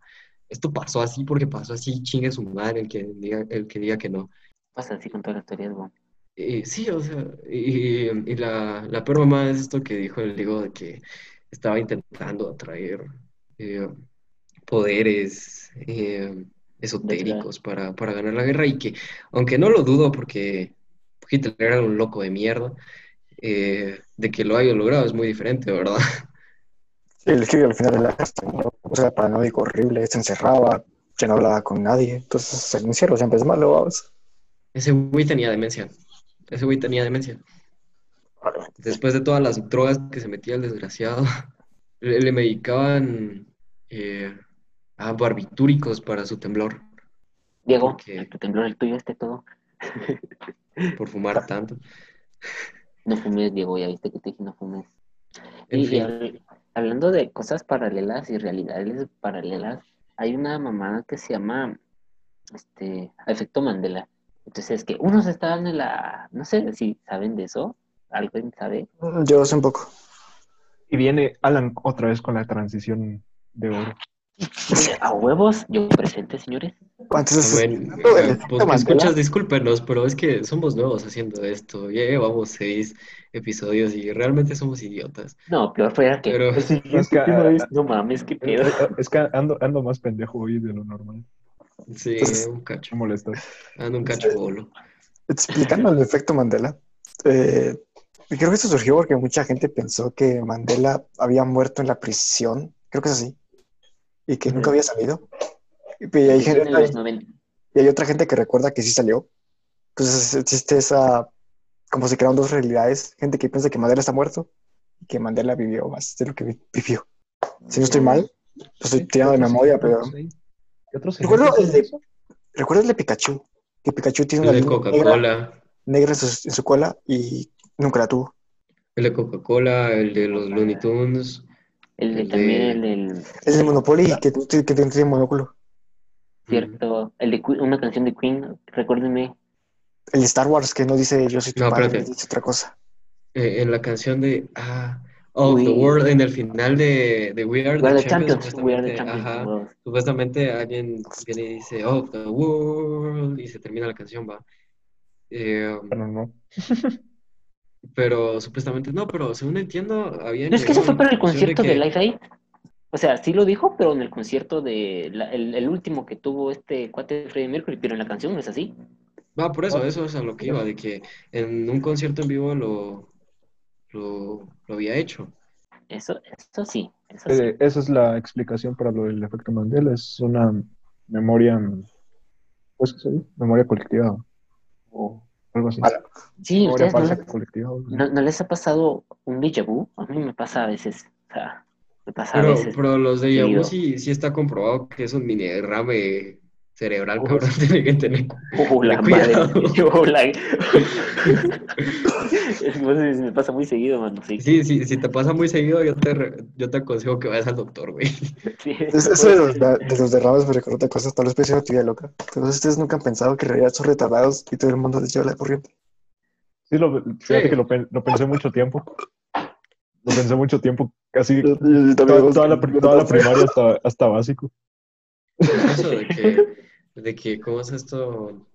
esto pasó así porque pasó así, chingue su madre el que diga, el que diga que no. Pasa así con todas las teorías, weón. Y sí, o sea, y, y la, la peor mamá es esto que dijo el Diego de que estaba intentando atraer eh, poderes eh, esotéricos para, para ganar la guerra y que, aunque no lo dudo porque Hitler era un loco de mierda, eh, de que lo haya logrado es muy diferente, ¿verdad? El que al final de la ¿no? o sea, paranoico, horrible, se encerraba, ya no hablaba con nadie. Entonces, el encierro siempre es malo, vamos. Ese güey tenía demencia. Ese güey tenía demencia. Después de todas las drogas que se metía el desgraciado, le, le medicaban eh, a barbitúricos para su temblor, Diego, el tu temblor, el tuyo, este todo. por fumar tanto. No fumes, Diego, ya viste que te dije no fumes. En Y, fin, hablando de cosas paralelas y realidades paralelas, hay una mamada que se llama este efecto Mandela. Entonces, que unos estaban en la, no sé si saben de eso, alguien sabe. Yo sé un poco. Y viene Alan otra vez con la transición de oro. A huevos, yo presente, señores. Entonces, bueno, eh, pues escuchas, discúlpenos, pero es que somos nuevos haciendo esto. Ya llevamos seis episodios y realmente somos idiotas. No, peor fuera que. Pero- "El siguiente Es que, tema ah, no mames, qué pedo. Es que ando, ando más pendejo hoy de lo normal. Sí, Entonces- un cacho. Me molesta. Ando un cacho bolo. explicando el efecto Mandela, eh, creo que esto surgió porque mucha gente pensó que Mandela había muerto en la prisión, creo que es así, y que nunca había salido. Y, y hay, gente- en los 90. y hay otra gente que recuerda que sí salió. Entonces existe esa, como se crearon dos realidades, gente que piensa que Mandela está muerto y que Mandela vivió más de lo que vi- vivió. Si no estoy mal, lo estoy tirando de memoria, pero... ¿Qué otros Recuerdo el de- el de Pikachu? Que Pikachu tiene El una Coca-Cola, negra en, su, en su cola y nunca la tuvo. el de Coca-Cola, el de los Looney Tunes. El de El también de- el del Es el Monopoly que, que, que tiene monóculo. cierto, el de Queen- una canción de Queen, recuérdenme. El de Star Wars que no dice yo soy tu No, padre, dice otra cosa. Eh, en la canción de ah, Of the World, en el final de, de We Are We are the the Champions, champions, we are the supuestamente, champions. ajá, huevos. supuestamente alguien viene y dice Of the World y se termina la canción, va. Eh, Bueno, no. pero supuestamente no, pero según entiendo, había No es que eso fue para el concierto de, que, Live Aid. O sea, sí lo dijo, pero en el concierto de la- el, el último que tuvo este cuate de Freddie Mercury, pero en la canción no es así. Va, por eso, eso es a lo que iba, de que en un concierto en vivo lo, lo, lo había hecho. Eso, eso sí, eso sí. Eh, esa es la explicación para lo del efecto Mandela. Es una memoria, pues, ¿qué se dice? Memoria colectiva o algo así. Vale. Sí, ustedes no, no- no les ha pasado un déjà vu? A mí me pasa a veces. O sea, me pasa a Pero, veces. pero los de seguido. Yabu sí, sí está comprobado que es un mini derrame cerebral, cabrón, tiene que tener. Oh, la madre. Oh, la- es que pues, me pasa muy seguido, mano. Sí, Sí, sí, si te pasa muy seguido, yo te, re- yo te aconsejo que vayas al doctor, güey. sí. Eso de los, de los derrames me recordó otra cosa, tal vez parece una teoría loca. Entonces ustedes nunca han pensado que en realidad son retardados y todo el mundo les lleva la corriente. Sí, lo, fíjate Sí. que lo, pen- lo pensé mucho tiempo. Lo pensé mucho tiempo, casi toda, toda la, toda la primaria hasta, hasta básico. Eso de que, de que, ¿cómo es esto?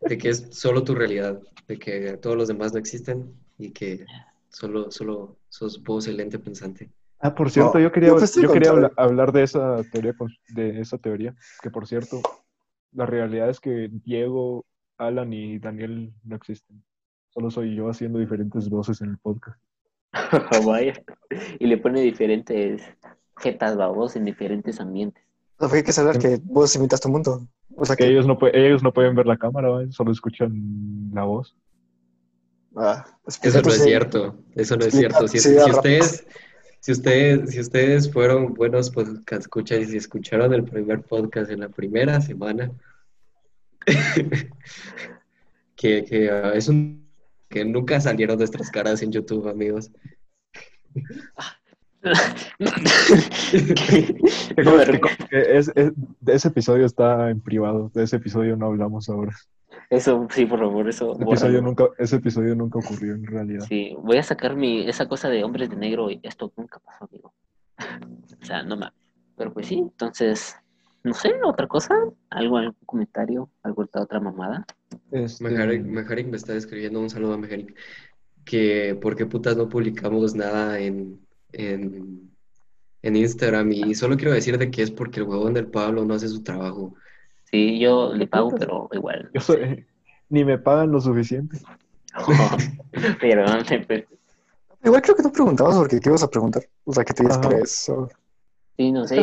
De que es solo tu realidad, de que todos los demás no existen y que solo, solo sos vos el ente pensante. Ah, por cierto, No, yo quería, yo quería hablar de esa teoría, de esa teoría, que por cierto, la realidad es que Diego, Alan y Daniel no existen. Solo soy yo haciendo diferentes voces en el podcast. Vaya. Y le pone diferentes jetas babos en diferentes ambientes. O sea, porque hay que saber que vos imitas tu mundo. O sea Que que ellos no, ellos no pueden ver la cámara, solo escuchan la voz. Ah, Eso no es cierto, eso no es cierto. Si, si ustedes, si ustedes, si ustedes fueron buenos podcast escuchas y si escucharon el primer podcast en la primera semana, que, que ah, es un que nunca salieron nuestras caras en YouTube, amigos. No, es- es- de ese episodio está en privado. De ese episodio no hablamos ahora. Eso, sí, por favor, eso. Ese episodio nunca, ese episodio nunca ocurrió en realidad. Sí, voy a sacar mi, esa cosa de hombres de negro y esto nunca pasó, amigo. O sea, no mames. Pero pues sí, entonces, no sé, otra cosa, algo, algún comentario, alguna otra mamada. Este, Mejarik, Mejarik me está escribiendo un saludo a Mejarik. Que por qué putas no publicamos nada en, en, en Instagram. Y solo quiero decir de que es porque el huevón del Pablo no hace su trabajo. Sí, yo le pago, pero igual. yo soy- ni me pagan lo suficiente. pero, pues, Igual creo que tú preguntabas porque qué ibas a preguntar. O sea, que te crees. o- sí, no sé.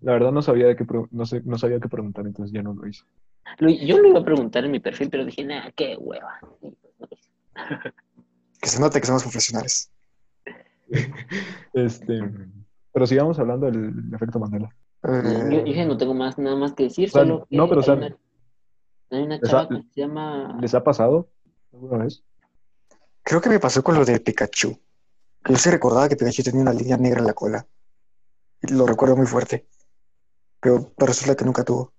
La verdad no sabía de qué no sé, no sabía qué preguntar, entonces ya no lo hice. yo lo iba a preguntar en mi perfil, pero dije, nah, qué hueva. No. Que se note que somos profesionales. Este, pero sigamos hablando del efecto Mandela. Eh, Yo dije, no tengo más, nada más que decir, O sea, solo que no, pero, o sea, hay una, hay una les chava ha- que se llama... ¿Les ha pasado alguna vez? creo que me pasó con lo de Pikachu. Yo sí recordaba que Pikachu tenía una línea negra en la cola. Y lo recuerdo muy fuerte. Pero, resulta que nunca tuvo.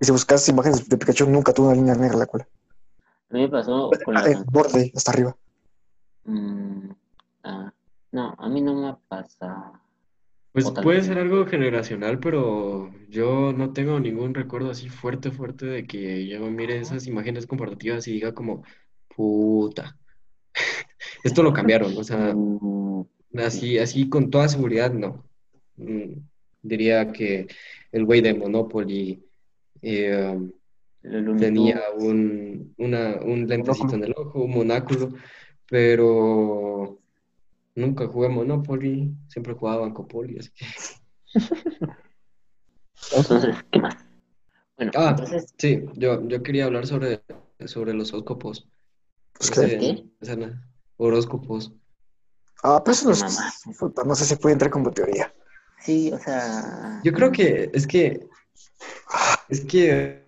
Y si buscas imágenes de Pikachu, nunca tuvo una línea negra en la cola. A mí me pasó con la... Ah, El borde, hasta arriba. Mm, no, a mí no me pasa. Pues puede ser algo generacional, pero yo no tengo ningún recuerdo así fuerte, fuerte de que yo mire esas imágenes comparativas y diga como, puta. Esto lo cambiaron, o sea, Mm, así, así con toda seguridad, no. Mm, Diría que el güey de Monopoly eh, Looney tenía un, una, un lentecito en el ojo, un monáculo, pero nunca jugué Monopoly, siempre jugaba Bancopoly, así que... Entonces, ¿qué más? Bueno, Ah, entonces, sí, yo, yo quería hablar sobre, sobre los horóscopos. Pues, No ¿qué? horóscopos. Ah, pero eso no, sé si puede entrar como teoría. sí, o sea... Yo creo que es que es que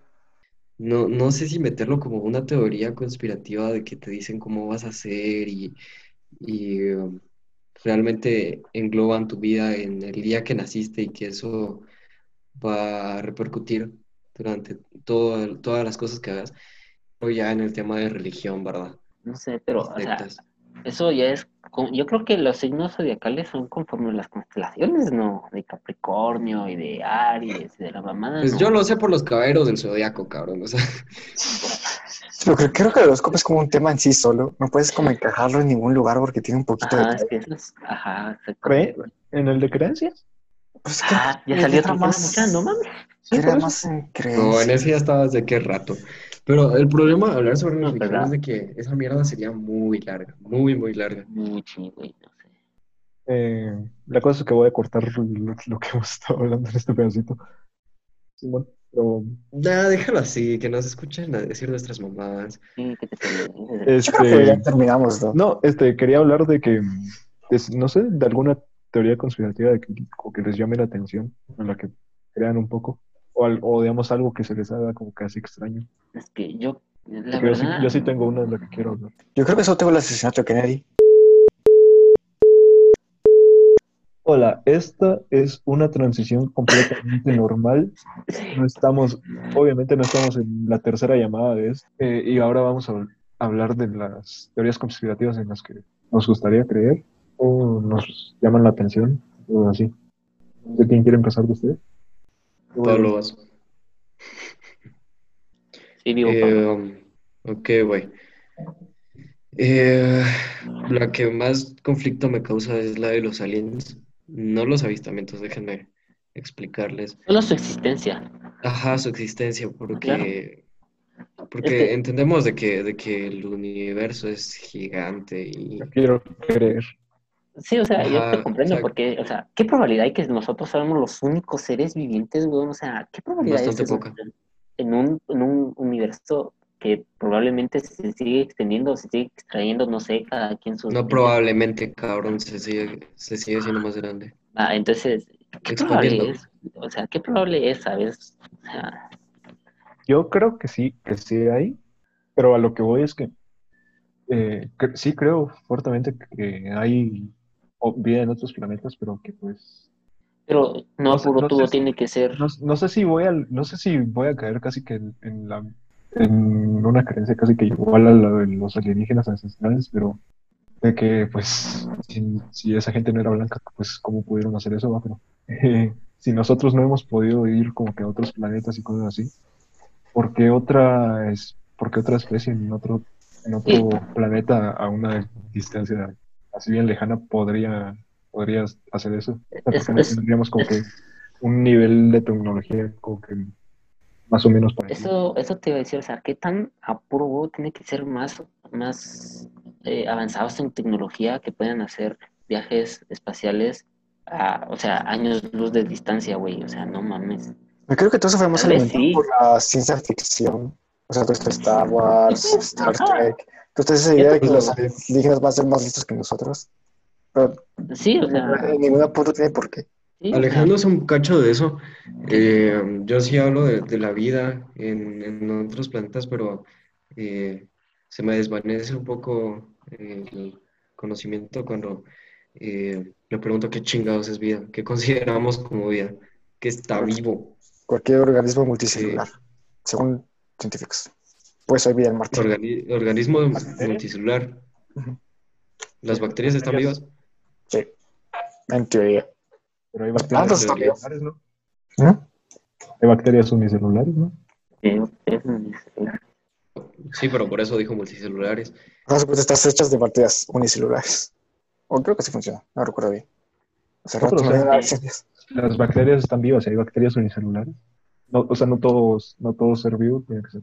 no, no sé si meterlo como una teoría conspirativa de que te dicen cómo vas a hacer y, y, um, realmente engloban tu vida en el día que naciste y que eso va a repercutir durante todo, todas las cosas que hagas. O ya en el tema de religión, ¿verdad? No sé, pero, o sea, eso ya es... Yo creo que los signos zodiacales son conforme las constelaciones, ¿no? De Capricornio y de Aries y de la mamada, Pues ¿no? yo lo sé por los caballeros del zodiaco, cabrón. O sea, Pero creo, creo que el horóscopo es como un tema en sí solo. No puedes como encajarlo en ningún lugar porque tiene un poquito Ajá, de... es que eso es... Ajá, exactamente. ¿En el de creencias? Pues Ah, ya salió otro más- tema, no mames. Sí, Era más en no, en creencias. ese ya estabas de qué rato. Pero el problema de hablar sobre No, religión es de que esa mierda sería muy larga, muy, muy larga. Muy güey, no sé. Eh, la cosa es que voy a cortar lo, lo que hemos estado hablando en este pedacito. Simón, pero Nah, déjalo así, que nos escuchen a decir nuestras mamás. Sí, que te pelees. Yo creo que ya este, terminamos, ¿no? no, este, quería hablar de que, es- no sé, de alguna teoría conspirativa de que, o que les llame la atención, en la que crean un poco, o, al- o digamos algo que se les haga como casi extraño. Es que yo, la Porque yo, sí, verdad, yo sí tengo una de la que quiero hablar. Yo creo que solo tengo el asesinato de Kennedy. Hola, esta es una transición completamente normal. No estamos, obviamente no estamos en la tercera llamada de esto. Eh, y ahora vamos a hablar de las teorías conspirativas en las que nos gustaría creer o nos llaman la atención o así. No sé quién quiere empezar de ustedes. Pablo vas. sí, digo, Pablo. Eh, ok, güey. Eh, la que más conflicto me causa es la de los aliens. No los avistamientos, déjenme explicarles. solo su existencia. Ajá, su existencia, porque, porque entendemos de que, de que el universo es gigante y Yo quiero creer. Sí, o sea, yo te comprendo o sea- porque, o sea, ¿qué probabilidad hay que nosotros seamos los únicos seres vivientes, weón? O sea, ¿qué probabilidad Bastante es poca. En un, en un universo que probablemente se sigue extendiendo, se sigue extrayendo, no sé, cada quien sus... No probablemente, cabrón, se sigue, se sigue siendo más grande. Ah, entonces, ¿qué probable es? O sea, ¿qué probable es, sabes? O sea, Yo creo que sí, que sí hay, pero a lo que voy es que eh, sí creo fuertemente que hay vida en otros planetas, pero que pues pero no No sé- puro no tubo sé si- tiene que ser... no, no sé si voy a, no sé si voy a caer casi que en, en la en una creencia casi que igual a la de los alienígenas ancestrales, pero de que pues si, si esa gente no era blanca, pues cómo pudieron hacer eso, pero eh, si nosotros no hemos podido ir como que a otros planetas y cosas así, ¿por qué otra es, por qué otra especie en otro en otro planeta a una distancia así bien lejana podría podría hacer eso? ¿Por Es- qué no es- tendríamos como que un nivel de tecnología como que más o menos parecido? Eso, eso te iba a decir, o sea, ¿qué tan a puro huevo tiene que ser más, más eh, avanzados en tecnología que puedan hacer viajes espaciales a, o sea, años luz de distancia, güey? O sea, no mames. Yo creo que todo eso fue más alimentado sí. por la ciencia ficción. O sea, todo esto Star Wars, Star Trek. Tú te esa idea de que los alienígenas van a ser más listos que nosotros. Pero Sí, o sea, en ningún punto tiene por qué. Sí, Alejándose un cacho de eso, eh, yo sí hablo de, de la vida en, en otros planetas, pero eh, se me desvanece un poco el conocimiento cuando eh, me pregunto qué chingados es vida, qué consideramos como vida, qué está vivo. Cualquier organismo multicelular, según científicos. Pues hay vida en Marte. Organi- organismo multicelular. ¿Las bacterias están Bacterias. vivas? Sí, en teoría. Pero hay Las bacterias plantas están vivas. unicelulares, ¿no? ¿No? Hay bacterias unicelulares, ¿no? sí, pero por eso dijo multicelulares. Las pueden estar hechas de bacterias unicelulares. O creo que sí funciona, no recuerdo bien. No, o sea. Las bacterias están vivas, hay bacterias unicelulares. No, o sea, no todos, no todo ser vivo tiene que ser.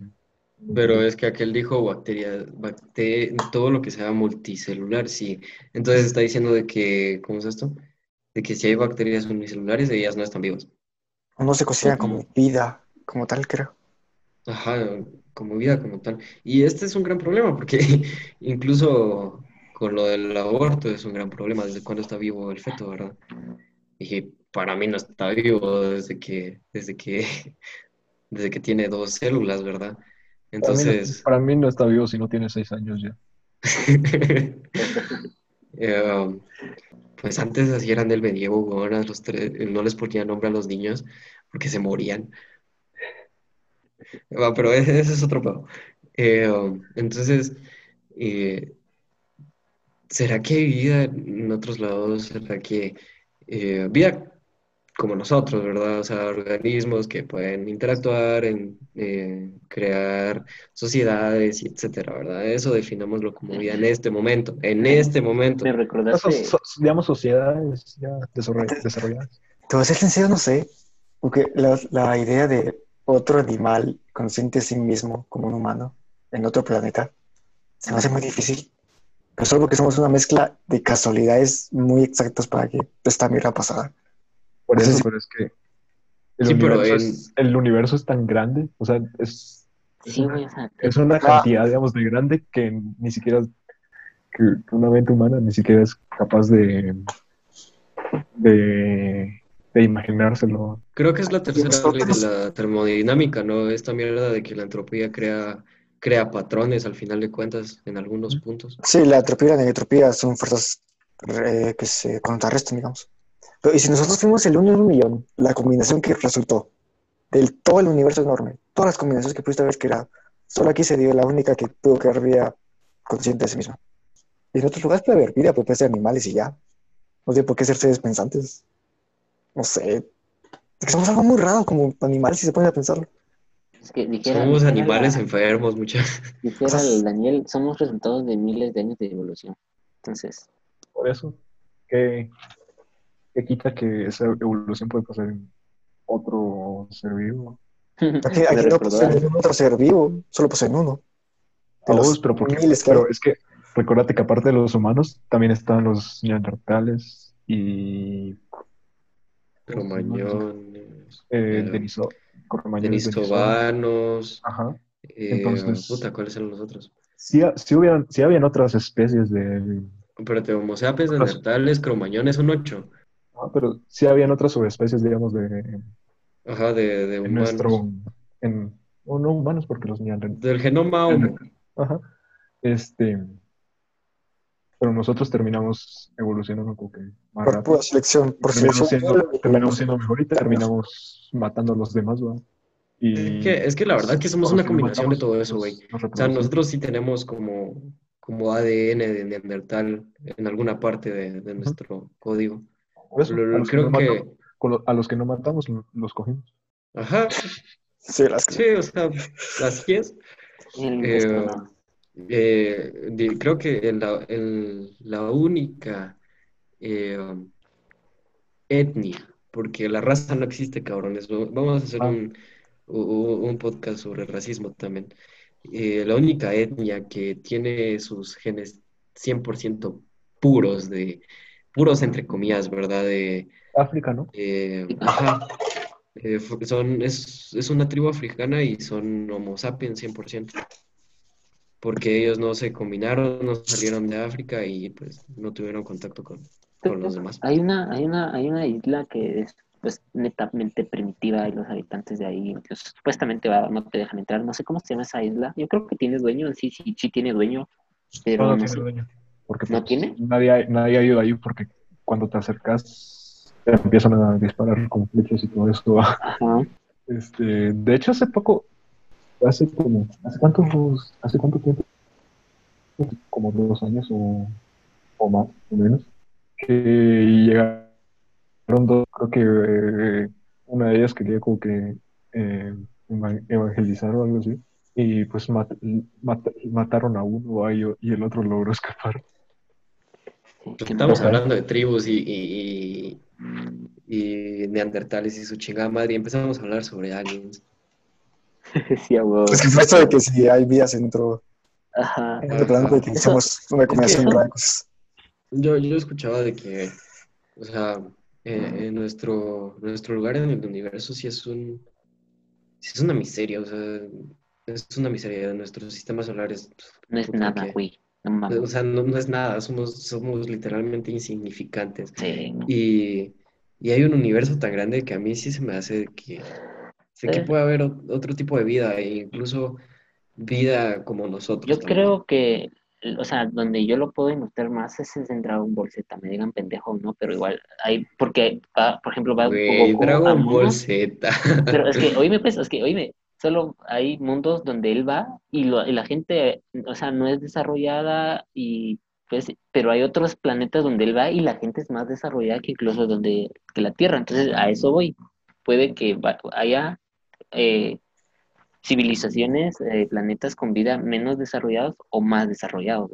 Pero es que aquel dijo bacteria, bacte- todo lo que sea multicelular, sí. Entonces está diciendo de que, ¿cómo es esto? De que si hay bacterias unicelulares, ellas no están vivas. No se consideran como vida, como tal, creo. Ajá, como vida, como tal. Y este es un gran problema, porque incluso con lo del aborto es un gran problema, desde cuándo está vivo el feto, ¿verdad? Y para mí no está vivo desde que, desde que, desde que tiene dos células, ¿verdad? Para mí no- Entonces... para mí no está vivo si no tiene seis años ya. Eh, pues antes así eran del medievo, weón, a los tres, no les ponía nombre a los niños porque se morían. Va, pero ese, ese es otro pedo. Eh, entonces, eh, ¿será que hay vida en otros lados? ¿Será que eh, vida como nosotros, ¿verdad? O sea, organismos que pueden interactuar, en, eh, crear sociedades, y etcétera, ¿verdad? Eso definámoslo como vida en este momento, en este momento. Me recordaste, so- so- digamos, sociedades ya desarroll- desarrolladas. Te voy a ser sincero, no sé. Porque la, la idea de otro animal consciente de sí mismo como un humano en otro planeta se me hace muy difícil. Pero solo porque somos una mezcla de casualidades muy exactas para que esta mierda pasara. Por Eso sí. pero es que el, Sí, pero universo es, el universo es tan grande, o sea, es, sí, sea, es una Ah. cantidad, digamos, de grande que ni siquiera, que una mente humana ni siquiera es capaz de, de, de imaginárselo. Creo que es la tercera ley de la termodinámica, ¿no? Esta mierda de que la entropía crea, crea patrones al final de cuentas en algunos puntos. Sí, la entropía y la negentropía son fuerzas eh, que se contrarrestan, digamos. Pero, y si nosotros fuimos el uno en un millón, la combinación que resultó del todo el universo enorme, todas las combinaciones que pudiste haber creado, solo aquí se dio la única que pudo crear vida consciente de sí misma. Y en otros lugares puede haber vida, pero puede ser animales y ya. No tiene por qué ser seres pensantes. No sé. Es que somos algo muy raro como animales si se ponen a pensarlo. es que dijera, Somos dijera animales la- enfermos, muchachos. dijera el Daniel, somos resultados de miles de años de evolución. Entonces, Por eso, que, que quita que esa evolución puede pasar en otro ser vivo. Aquí, aquí no poseen a- ningún otro ser vivo, solo poseen uno. De Todos, los pero, porque, miles que hay. pero es que recuérdate que aparte de los humanos, también están los neandertales y Cromañones, eh, Eh, deniso- denisovanos. Ajá. Eh, Entonces- puta, ¿cuáles eran los otros? Sí, sí hubieran, sí habían otras especies de... Espérate, Homo sapiens, neandertales, cromañones, son ocho. Pero sí habían otras subespecies, digamos, de, Ajá, de, de en humanos. nuestro... En, o no humanos, porque los neandertales... Del genoma Homo. Ajá. Este... Pero nosotros terminamos evolucionando como que más Por rápido. pura selección, por terminamos selección. siendo, terminamos siendo mejor y terminamos matando a los demás, ¿va? Y Es que, es que la verdad que somos por una combinación de todo eso, güey. O sea, nosotros sí tenemos como, como ADN de Neandertal en alguna parte de, de nuestro código. Por eso, Lo- a, lo- los que creo no que, matamos, a los que no matamos lo- los cogimos. ajá, Sí, las sí, o sea, las pies. El Eh. Eh, creo que en la, única eh, etnia, porque la raza no existe, cabrones. Va- Vamos a hacer Ah. un, un podcast sobre racismo también. Eh, la única etnia que tiene sus genes 100% puros, de, puros entre comillas, ¿verdad? De, África, ¿no? eh, ajá. Eh, son, es, es una tribu africana y son Homo sapiens 100%. Porque ellos no se combinaron, no salieron de África y pues no tuvieron contacto con, con los demás. Hay una, hay una, hay una isla que es pues netamente primitiva y los habitantes de ahí incluso supuestamente va- no te dejan entrar. No sé cómo se llama esa isla. Yo creo que tiene dueño, sí, sí, sí tiene dueño, pero No, no no tiene sé. dueño. Porque, ¿No pues, tiene? Nadie, ha- nadie ha ido ahí porque cuando te acercas te empiezan a disparar con flechas y todo. Ajá. Este, de hecho, hace poco, hace como, ¿hace cuánto, hace cuánto tiempo? Como dos años o, o más, o menos, que llegaron dos, creo que eh, una de ellas quería como que eh, eva- evangelizar o algo así, y pues mat- mat- mataron a uno y el otro logró escapar. Estamos hablando de tribus y, y, y, y neandertales y su chingada madre y empezamos a hablar sobre aliens. Sí, a huevo. Es que fue esto de que si hay vidas en otro, Ajá. en otro planeta y que hacemos una combinación de cosas. Yo, yo escuchaba de que, o sea, eh, en nuestro, nuestro lugar en el universo sí es un, sí es una miseria, o sea, es una miseria. Nuestro sistema solar es, No es nada, que- güey. No o sea, no, no es nada, somos, somos literalmente insignificantes. Sí, no. Y, y hay un universo tan grande que a mí sí se me hace que, sé que puede haber otro tipo de vida, e incluso vida como nosotros. Yo también. creo que, o sea, donde yo lo puedo demostrar más es en Dragon Ball Z, me digan pendejo o no, pero igual hay, porque, va, por ejemplo, va Güey, Goku a Dragon Ball Z. pero es que, oíme pues, es que, oíme, solo hay mundos donde él va y, la gente, o sea, no es desarrollada y, pues, pero hay otros planetas donde él va y la gente es más desarrollada que incluso donde, la Tierra, entonces a eso voy, puede que haya eh, civilizaciones, eh, planetas con vida menos desarrollados o más desarrollados.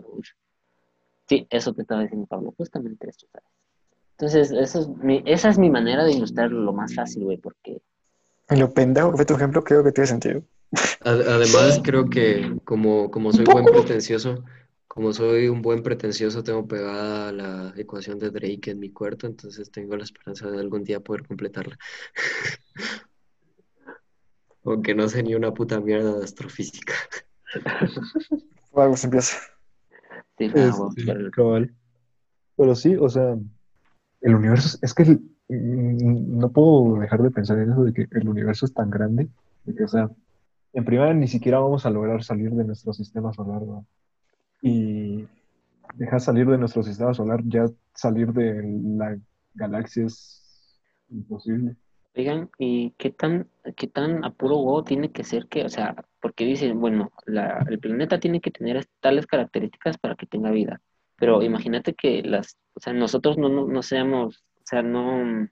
Sí, eso te estaba diciendo Pablo, justamente eso, ¿sabes? Entonces, eso es mi, esa es mi manera de ilustrarlo lo más fácil, güey, porque En lo pendejo que fue tu ejemplo, creo que tiene sentido. Ad- Además, creo que como, como soy buen pretencioso, como soy un buen pretencioso, tengo pegada la ecuación de Drake en mi cuarto, entonces tengo la esperanza de algún día poder completarla. Aunque no sé ni una puta mierda de astrofísica. Por algo se empieza. sí, no, Este, pero- cabal. Pero sí, o sea, el universo es, que el- no puedo dejar de pensar en eso de que el universo es tan grande, de que, o sea, en primera ni siquiera vamos a lograr salir de nuestro sistema solar, ¿no? Y dejar salir de nuestro sistema solar, ya salir de la galaxia es imposible. Oigan, ¿y qué tan, qué tan a puro huevo tiene que ser que, o sea, porque dicen, bueno, la, el planeta tiene que tener tales características para que tenga vida, pero imagínate que las, o sea, nosotros no, no, no seamos, o sea, no,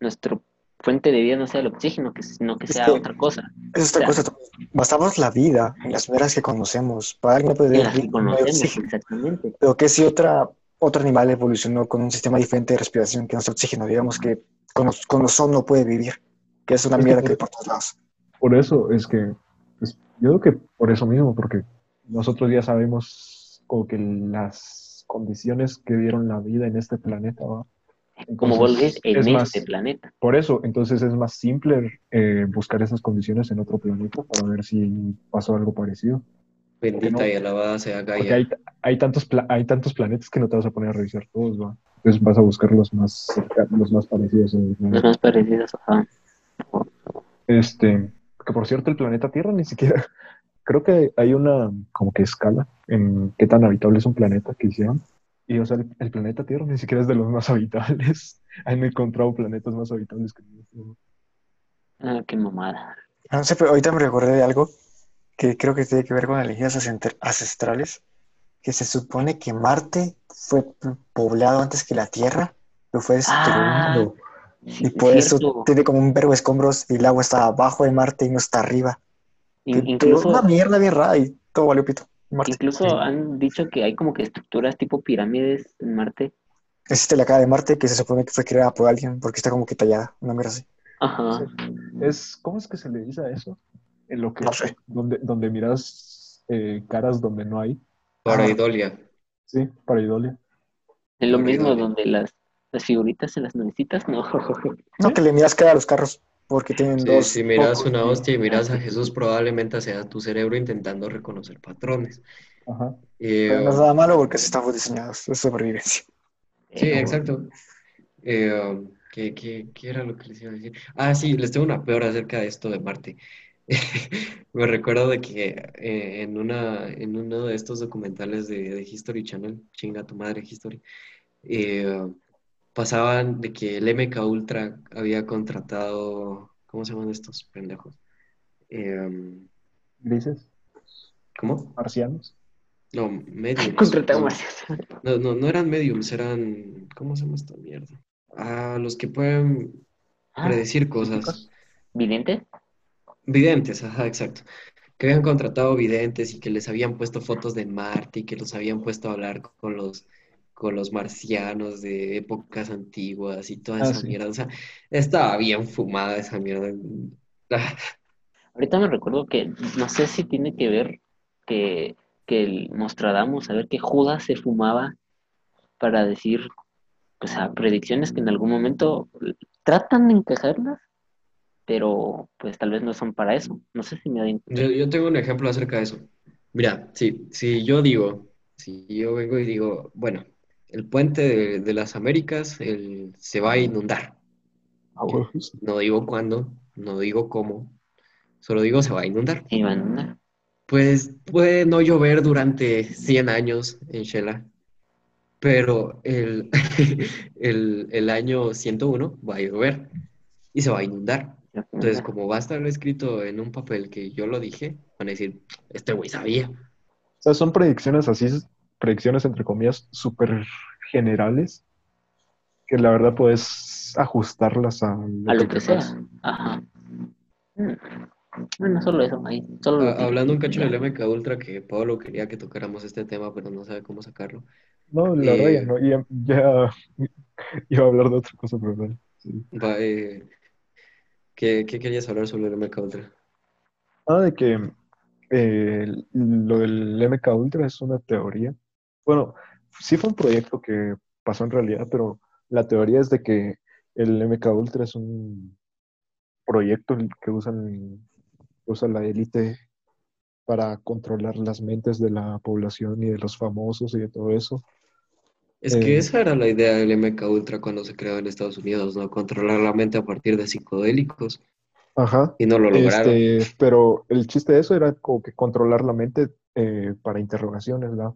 nuestro fuente de vida no sea el oxígeno, que, sino que Es sea que- otra cosa. Es otra Ya. cosa. Basamos la vida en las maneras que conocemos. Para que no conocemos, oxígeno. exactamente. Pero que si otra, otro animal evolucionó con un sistema diferente de respiración que nuestro oxígeno, digamos que con, los- con ozono no puede vivir, que es una Es que mierda que hay por todos lados. Por eso es que, pues, yo creo que por eso mismo, porque nosotros ya sabemos como que las condiciones que dieron la vida en este planeta, ¿va? Como vos lo dices, en es más- este planeta. Por eso, entonces es más simple eh, buscar esas condiciones en otro planeta para ver si pasó algo parecido. Bendita no? y alabada sea Porque Gaia. hay, hay, tantos hay tantos planetas que no te vas a poner a revisar todos, ¿va? Entonces vas a buscar los más, los más parecidos. en el Los más parecidos, ajá. Este, que por cierto, el planeta Tierra ni siquiera, creo que hay una como que escala en qué tan habitable es un planeta que hicieron. Y o sea, el, el planeta Tierra ni siquiera es de los más habitables. Han encontrado planetas más habitables que el nuestro. Ah, qué mamada. No sé, pero ahorita me recordé de algo que creo que tiene que ver con energías ancestrales, que se supone que Marte fue poblado antes que la Tierra, lo fue Ah, destruido. Sí, y por eso cierto. tiene como un verbo de escombros y el agua está abajo de Marte y no está arriba. In- incluso, una mierda bien rara y todo valió pito. Marte. incluso han dicho que hay como que estructuras tipo pirámides en Marte. Existe la cara de Marte que se supone que fue creada por alguien porque está como que tallada, una mierda así. Ajá. Es, ¿cómo es que se le dice a eso? En lo que, No sé. donde, donde miras eh, caras donde no hay. Para Idolia. Sí, para idolia. Es lo mismo donde las, las figuritas en las nubecitas, no. No, que le miras cara a los carros porque tienen Sí, dos. si miras focos. una hostia y miras a Jesús, probablemente sea tu cerebro intentando reconocer patrones. Ajá. Eh, Pero no es nada malo porque estamos diseñados, es supervivencia. Sí, exacto. Eh, um, ¿qué, qué- qué era lo que les iba a decir? Ah, sí, les tengo una peor acerca de esto de Marte. Me recuerdo de que eh, en una, en uno de estos documentales de, de History Channel, chinga tu madre History, pasaban de que el MK Ultra había contratado, ¿cómo se llaman estos pendejos? Eh, Grises, ¿cómo? marcianos. No, mediums. Contratamos. No, no, no eran mediums, eran, ¿cómo se llama esta mierda? Ah, los que pueden Ah, predecir cosas. ¿Vidente? Videntes, ajá, exacto. Que habían contratado videntes y que les habían puesto fotos de Marte y que los habían puesto a hablar con los, con los marcianos de épocas antiguas y toda Ah, esa sí. mierda. O sea, estaba bien fumada esa mierda. Ah, Ahorita me recuerdo que no sé si tiene que ver que, que el Nostradamus, a ver que Judas se fumaba para decir, o sea, predicciones que en algún momento tratan de encajarlas, pero pues tal vez no son para eso. No sé si me da Yo, yo tengo un ejemplo acerca de eso. Mira, si, si yo digo, si yo vengo y digo, bueno, el puente de, de las Américas el- se va a inundar. Ah. No digo cuándo, no digo cómo, solo digo se va a inundar. Iván, Pues puede no llover durante 100 años en Shela, pero el, el, el año 101 va a llover y se va a inundar. Entonces, como va a estar escrito en un papel que yo lo dije, van a decir, este güey sabía. O sea, son predicciones así, predicciones entre comillas, súper generales, que la verdad puedes ajustarlas a lo, a lo que querrás. sea. Ajá. Mm. Bueno, solo eso, ahí. Solo lo Ah, que- hablando un cacho del MK Ultra, que Pablo quería que tocáramos este tema, pero no sabe cómo sacarlo. No, la verdad Eh, ya no, ya, ya iba a hablar de otra cosa, pero bueno, sí. Va, eh, ¿qué, qué querías hablar sobre el MK Ultra? Ah, de que eh, lo del MK Ultra es una teoría. Bueno, sí fue un proyecto que pasó en realidad, pero la teoría es de que el MK Ultra es un proyecto que usan, usa la élite para controlar las mentes de la población y de los famosos y de todo eso. Es que Eh. esa era la idea del MK Ultra cuando se creó en Estados Unidos, ¿no? Controlar la mente a partir de psicodélicos. Ajá. Y no lo lograron. Este, pero el chiste de eso era como que controlar la mente eh, para interrogaciones, ¿verdad?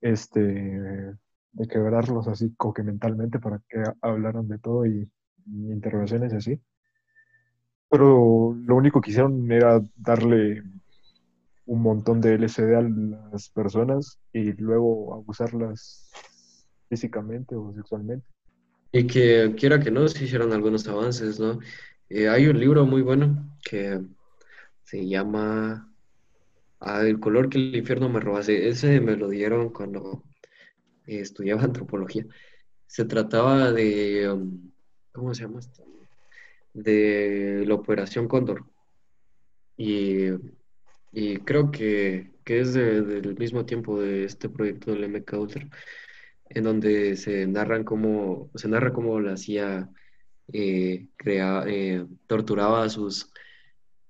Este, de quebrarlos así como que mentalmente para que hablaran de todo y, y interrogaciones y así. Pero lo único que hicieron era darle un montón de LSD a las personas y luego abusarlas físicamente o sexualmente. Y que quiera que no, se hicieron algunos avances, ¿no? Eh, hay un libro muy bueno que se llama ah, El color que el infierno me robase. Ese me lo dieron cuando eh, estudiaba antropología. Se trataba de, um, ¿cómo se llama esto? De la Operación Cóndor. Y, creo que, que es de- del mismo tiempo de este proyecto del MK Ultra. en donde se narran cómo, se narra cómo la CIA eh, eh, torturaba a sus,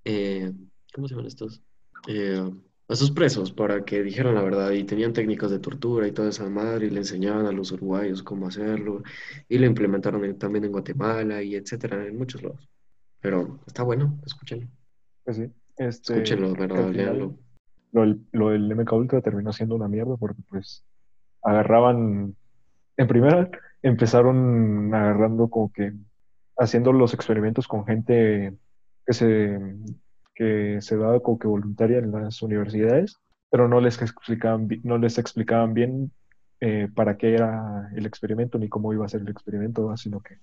eh, ¿cómo se llaman estos? Eh, a sus presos para que dijeran la verdad y tenían técnicas de tortura y toda esa madre y le enseñaban a los uruguayos cómo hacerlo y lo implementaron en- también en Guatemala y etcétera, en muchos lados. Pero está bueno, escúchenlo, Pues sí. Este, escúchenlo, ¿verdad? final. Lo lo del MK Ultra terminó siendo una mierda porque pues agarraban, en primera empezaron agarrando como que haciendo los experimentos con gente que se, que se daba como que voluntaria en las universidades, pero no les explicaban, no les explicaban bien eh, para qué era el experimento ni cómo iba a ser el experimento, sino que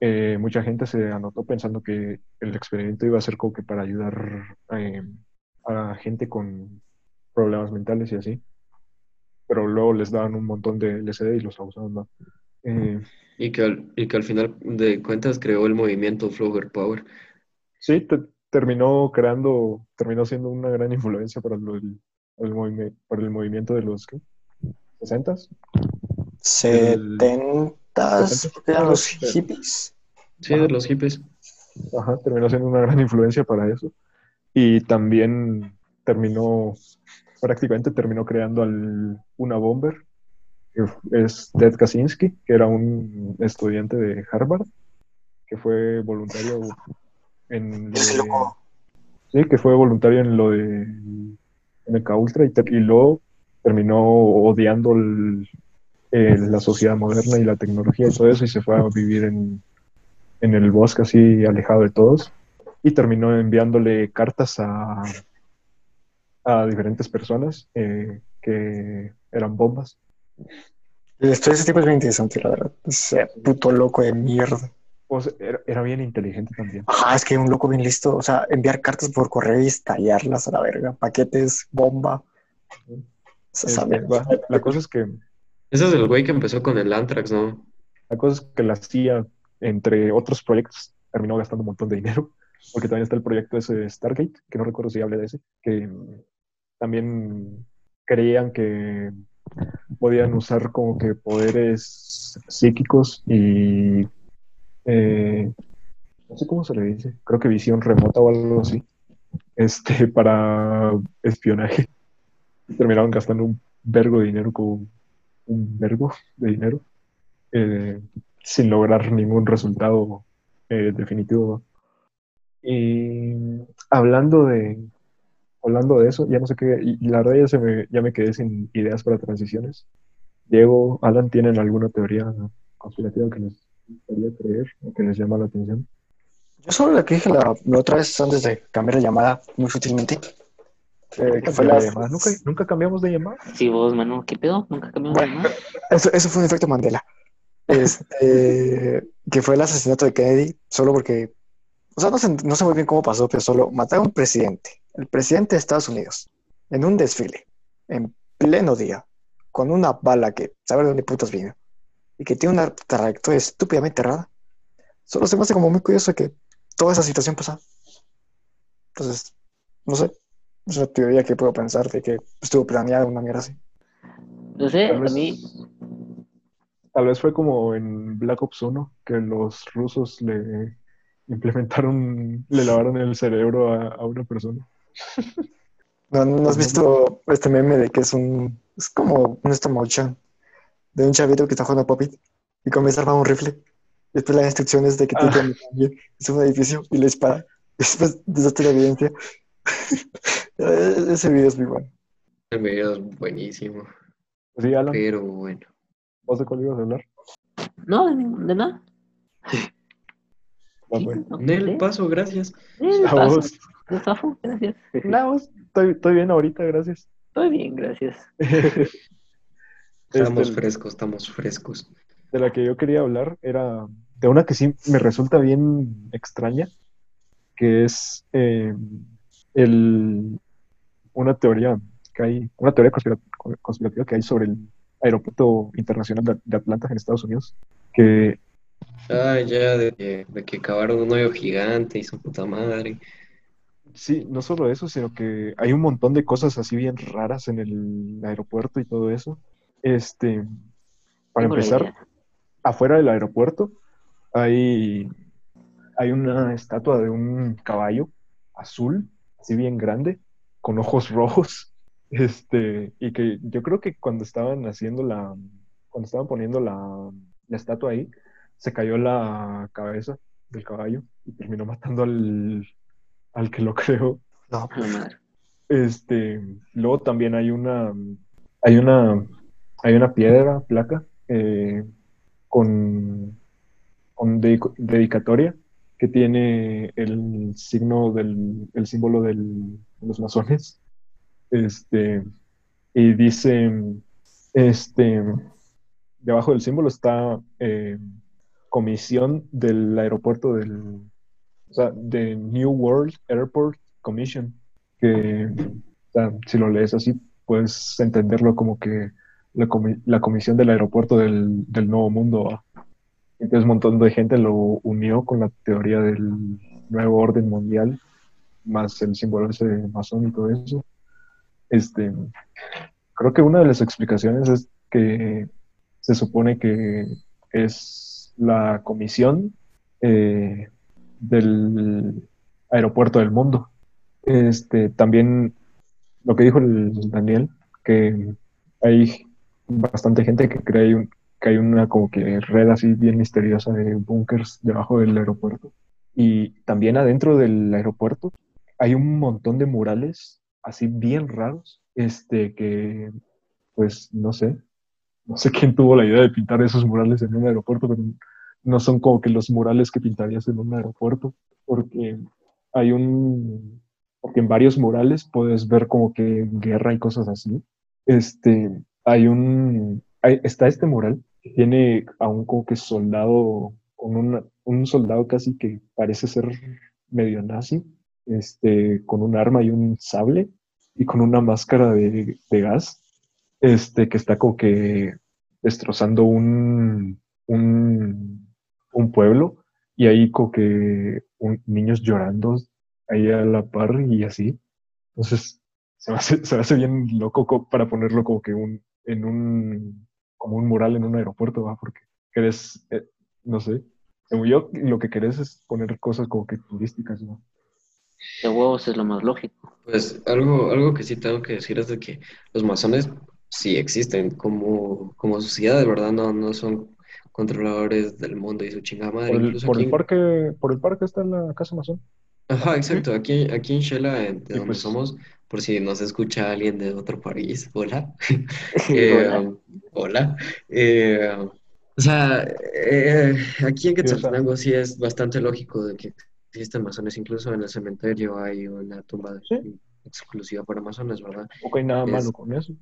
eh, mucha gente se anotó pensando que el experimento iba a ser como que para ayudar eh, a gente con problemas mentales y así, pero luego les daban un montón de LSD y los abusaban. Eh, Y que, al, y que al final de cuentas creó el movimiento Flower Power. Sí, te- terminó creando, terminó siendo una gran influencia para, lo- el, el movime- para el movimiento de los ¿qué? 60s. Setentas, Setentas, eran los hippies. Sí, de los hippies. Ajá, terminó siendo una gran influencia para eso. Y también terminó, prácticamente terminó creando al, una bomber, que es Ted Kaczynski, que era un estudiante de Harvard, que fue voluntario en lo de- loco. Sí, que fue voluntario en lo de MK Ultra y, luego terminó odiando el- el- la sociedad moderna y la tecnología y todo eso y se fue a vivir en, en el bosque así alejado de todos y terminó enviándole cartas a, a diferentes personas eh, que eran bombas. Esto, ese tipo es bien interesante, la verdad. Ese puto loco de mierda. O sea, era, era bien inteligente también. Ajá, es que un loco bien listo. O sea, enviar cartas por correo y estallarlas a la verga. Paquetes, bomba. La cosa es que Ese es el güey que empezó con el Anthrax, ¿no? La cosa es que la CIA, entre otros proyectos, terminó gastando un montón de dinero, porque también está el proyecto ese de Stargate, que no recuerdo si hablé de ese, que también creían que podían usar como que poderes psíquicos y eh, no sé cómo se le dice, creo que visión remota o algo así, este, para espionaje. Terminaron gastando un vergo de dinero con un vergo de dinero eh, sin lograr ningún resultado eh, definitivo. Y hablando de, hablando de eso, ya no sé qué, la verdad ya, se me, ya me quedé sin ideas para transiciones. Diego, Alan, ¿tienen alguna teoría conspirativa que les gustaría creer o que les llama la atención? Yo solo la que dije la, la otra vez antes de cambiar la llamada muy sutilmente. eh, que fue la, llamada. ¿Nunca, nunca cambiamos de llamada. Sí, vos, Manu, ¿qué pedo? ¿Nunca cambiamos de llamada? eso, eso fue un efecto Mandela. Este, que fue el asesinato de Kennedy, solo porque, o sea, no sé, no sé muy bien cómo pasó, pero solo mataron a un presidente, el presidente de Estados Unidos, en un desfile, en pleno día, con una bala que sabe de dónde putas vino, y que tiene una trayectoria estúpidamente rara. Solo se me hace como muy curioso que toda esa situación pasara. Entonces, no sé, es una teoría que puedo pensar de que estuvo planeada una mierda así. No sé, a mí, Tal vez fue como en Black Ops 1, que los rusos le implementaron, le lavaron el cerebro a, a una persona. ¿No, no has visto este meme de que es un. Es como un motion de un chavito que está jugando a Popit y comienza a armar un rifle. Y después las instrucciones de que tiene Ah. que es un edificio y le dispara. Y después deshace la evidencia. Ese video es muy bueno. El video es buenísimo. Sí, Alan, Pero bueno. ¿vos de cuál ibas a hablar? no, de, nada. Ah, Sí, no, Nel, paso, gracias. A paso, gracias. No, estoy, estoy bien ahorita, gracias. Estoy bien, gracias. Estamos Este, frescos, estamos frescos. de la que yo quería hablar era de una que sí me resulta bien extraña, que es eh, el, una teoría que hay, una teoría conspira- conspirativa que hay sobre el aeropuerto internacional de, de Atlanta en Estados Unidos, que Ah, ya, de, que- de que cavaron un hoyo gigante y su puta madre. sí, no solo eso, sino que hay un montón de cosas así bien raras en el aeropuerto y todo eso. Este, Para Tengo empezar, afuera del aeropuerto hay, hay una estatua de un caballo azul, así bien grande, con ojos rojos. Este, y que yo creo que cuando estaban haciendo la, cuando estaban poniendo la, la estatua ahí, se cayó la cabeza del caballo y terminó matando al, al que lo creó. No. Este, luego también hay una, hay una, hay una piedra, placa, eh, con, con dedicatoria que tiene el signo del, el símbolo de los masones. Este, y dice, este, debajo del símbolo está eh, comisión del aeropuerto del, o sea, de New World Airport Commission, que si lo lees así, puedes entenderlo como que la, comi- la comisión del aeropuerto del, Nuevo Mundo. Entonces un montón de gente lo unió con la teoría del nuevo orden mundial, más el símbolo ese masónico, eso. Este, creo que una de las explicaciones es que se supone que es la comisión eh, del aeropuerto del mundo. Este, también lo que dijo el Daniel, que hay bastante gente que cree un- que hay una como que red así bien misteriosa de búnkers debajo del aeropuerto. Y también adentro del aeropuerto hay un montón de murales así bien raros, este, que pues no sé, no sé quién tuvo la idea de pintar esos murales en un aeropuerto, pero no son como que los murales que pintarías en un aeropuerto, porque hay un, porque en varios murales puedes ver como que guerra y cosas así. Este, hay un, hay- está este mural tiene a un como que soldado, con una- un soldado casi que parece ser medio nazi, este, con un arma y un sable y con una máscara de, de gas, este, que está como que destrozando un, un, un pueblo y ahí como que niños llorando ahí a la par y así. Entonces, se me hace, se me hace bien loco co- para ponerlo como que un, en un, como un mural en un aeropuerto, ¿va? Porque querés, eh, no sé, según yo, lo que querés es poner cosas como que turísticas, ¿no? De huevos es lo más lógico. Pues algo, algo que sí tengo que decir es de que los masones sí existen como, como sociedad, de verdad, no, no son controladores del mundo y su chingada madre. Por el, Incluso por aquí el en- parque, por el parque está la Casa Mazón. Ajá, exacto. Aquí, aquí en Shela, en- de Y donde pues- somos, por si nos escucha alguien de otro país, hola. Hola. Eh, hola. Eh, o sea, eh, aquí en Quetzaltenango sí es bastante lógico de que existen masones. Incluso en el cementerio hay una tumba Sí. exclusiva para masones, ¿verdad? Ok, nada Es- malo con eso.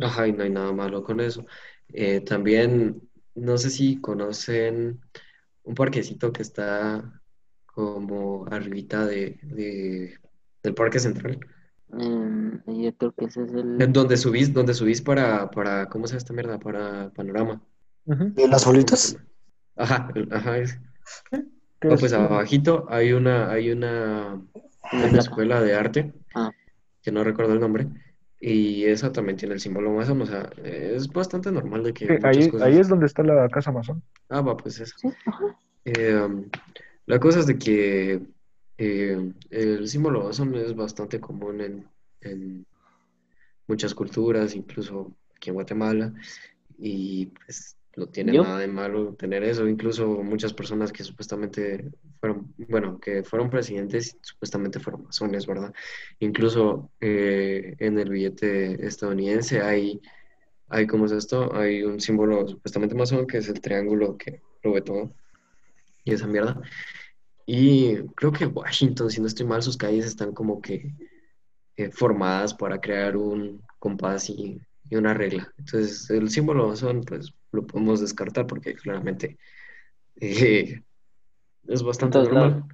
Ajá, y no hay nada malo con eso. Eh, también, no sé si conocen un parquecito que está como arribita de, de- del Parque Central. Em, yo creo que ese es el... Donde subís, donde subís para, para, ¿cómo se llama esta mierda? Para Panorama. ¿Y las bolitas? Ajá, ajá. es- ¿Qué No, es? pues abajito hay una, hay una, Una escuela de arte, Ah. que no recuerdo el nombre, y esa también tiene el símbolo masón, o sea, es bastante normal de que Sí, ahí, cosas... ahí es donde está la Casa Mazón. Ah, va, pues eso. Sí, ajá. Eh, um, la cosa es de que eh, el símbolo masón es bastante común en, en muchas culturas, incluso aquí en Guatemala, y pues no tiene Yo- nada de malo tener eso, incluso muchas personas que supuestamente fueron, bueno, que fueron presidentes, supuestamente fueron masones, ¿verdad? Incluso eh, en el billete estadounidense hay, hay, ¿cómo es esto? Hay un símbolo supuestamente masón que es el triángulo que lo ve todo y esa mierda. Y creo que Washington, si no estoy mal, sus calles están como que eh, formadas para crear un compás y, y una regla. Entonces, el símbolo masón, pues lo podemos descartar porque claramente eh, es bastante normal.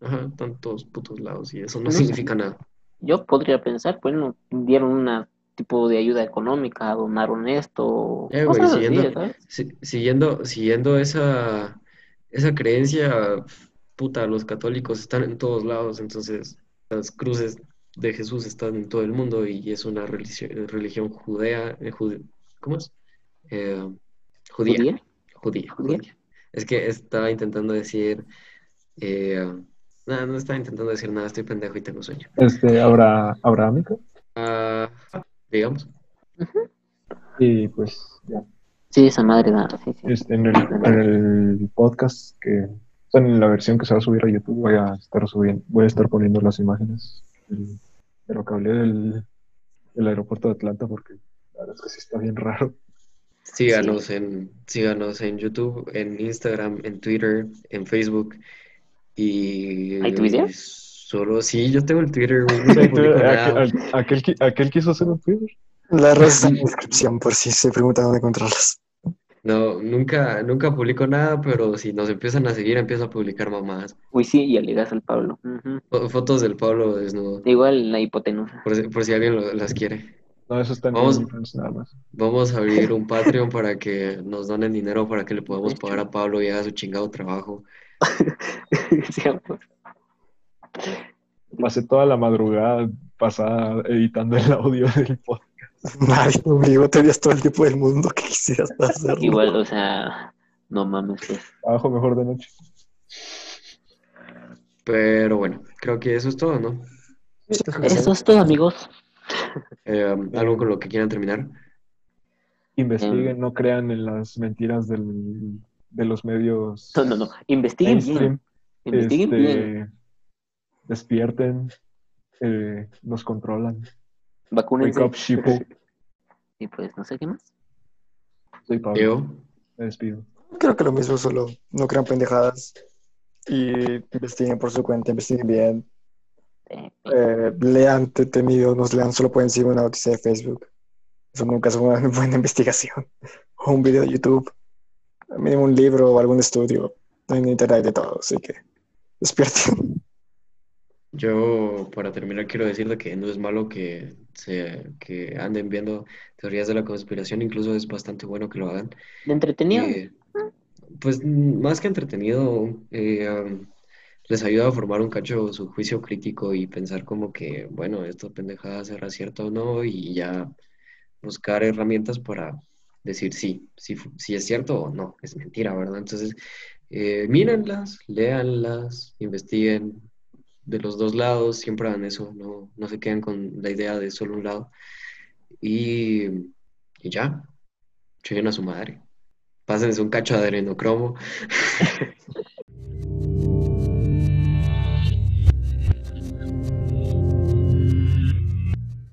Ajá, todos putos lados y eso no significa nada. Yo podría pensar, bueno, dieron una tipo de ayuda económica, donaron esto, Eh, así, siguiendo-. Si- siguiendo, siguiendo esa, esa creencia, puta, los católicos están en todos lados, entonces las cruces de Jesús están en todo el mundo y es una religión, religión judea, eh, jude- ¿cómo es? Eh, Judía. ¿Judía? Judía. ¿Judía? judía. Es que estaba intentando decir. Eh, no, no estaba intentando decir nada, estoy pendejo y tengo sueño. Este, Abra, Abrahámica. Ah, digamos. Y pues ya. Sí, esa madre da. Sí, sí. Este, en, el, en el podcast que. en la versión que se va a subir a YouTube voy a estar subiendo, voy a estar poniendo las imágenes del- de lo que hablé del, del aeropuerto de Atlanta porque la verdad es que sí está bien raro. Síganos en, síganos en YouTube, en Instagram, en Twitter, en Facebook. Y ¿Hay Twitter? Solo, sí, yo tengo el Twitter, nada. aquel, aquel, aquel quiso hacer un Twitter. Las redes están en la descripción por si se preguntan dónde encontrarlas. No, nunca, nunca publico nada, pero si nos empiezan a seguir, empiezo a publicar mamadas. Uy, sí, y alegas al Pablo. Fotos del Pablo desnudo, Igual la hipotenusa. por si, por si alguien lo- las quiere. No, eso está en Vamos. OnlyFans nada más. Vamos a abrir un Patreon para que nos donen dinero para que le podamos pagar a Pablo y haga su chingado trabajo. Sí. Pasé toda la madrugada pasada editando el audio del podcast. Nadie me obligó, tenías todo el tiempo del mundo que quisieras hacerlo. Igual, o sea, no mames, pues. Trabajo mejor de noche. Pero bueno, creo que eso es todo, ¿no? Eso es todo, amigos. Eh, algo con lo que quieran terminar. Investiguen, no crean en las mentiras del, de los medios No, no, no. Investiguen bien. Investiguen Este, bien. Despierten, eh, nos controlan. Wake Vacúnense. up. Y pues, no sé qué más. Soy Pablo. Yo, Me despido. Creo que lo mismo, solo no crean pendejadas y investiguen por su cuenta, investiguen bien. Eh, lean detenido, nos lean, solo pueden seguir una noticia de Facebook. Eso nunca es una buena investigación. O un video de YouTube. Mínimo un libro o algún estudio. En internet de todo, así que despierten. yo para terminar quiero decirle que no es malo que se que anden viendo teorías de la conspiración, incluso es bastante bueno que lo hagan. de entretenido. Eh, pues mm, más que entretenido, eh, um, les ayuda a formar un cacho su juicio crítico y pensar como que, bueno, esto pendejada será cierto o no, y ya buscar herramientas para decir sí, si, si es cierto o no, es mentira, ¿verdad? Entonces, eh, mírenlas, léanlas, investiguen de los dos lados, siempre hagan eso, no, no se queden con la idea de solo un lado. Y, ya, chinguen a su madre. Pásense un cacho de adrenocromo.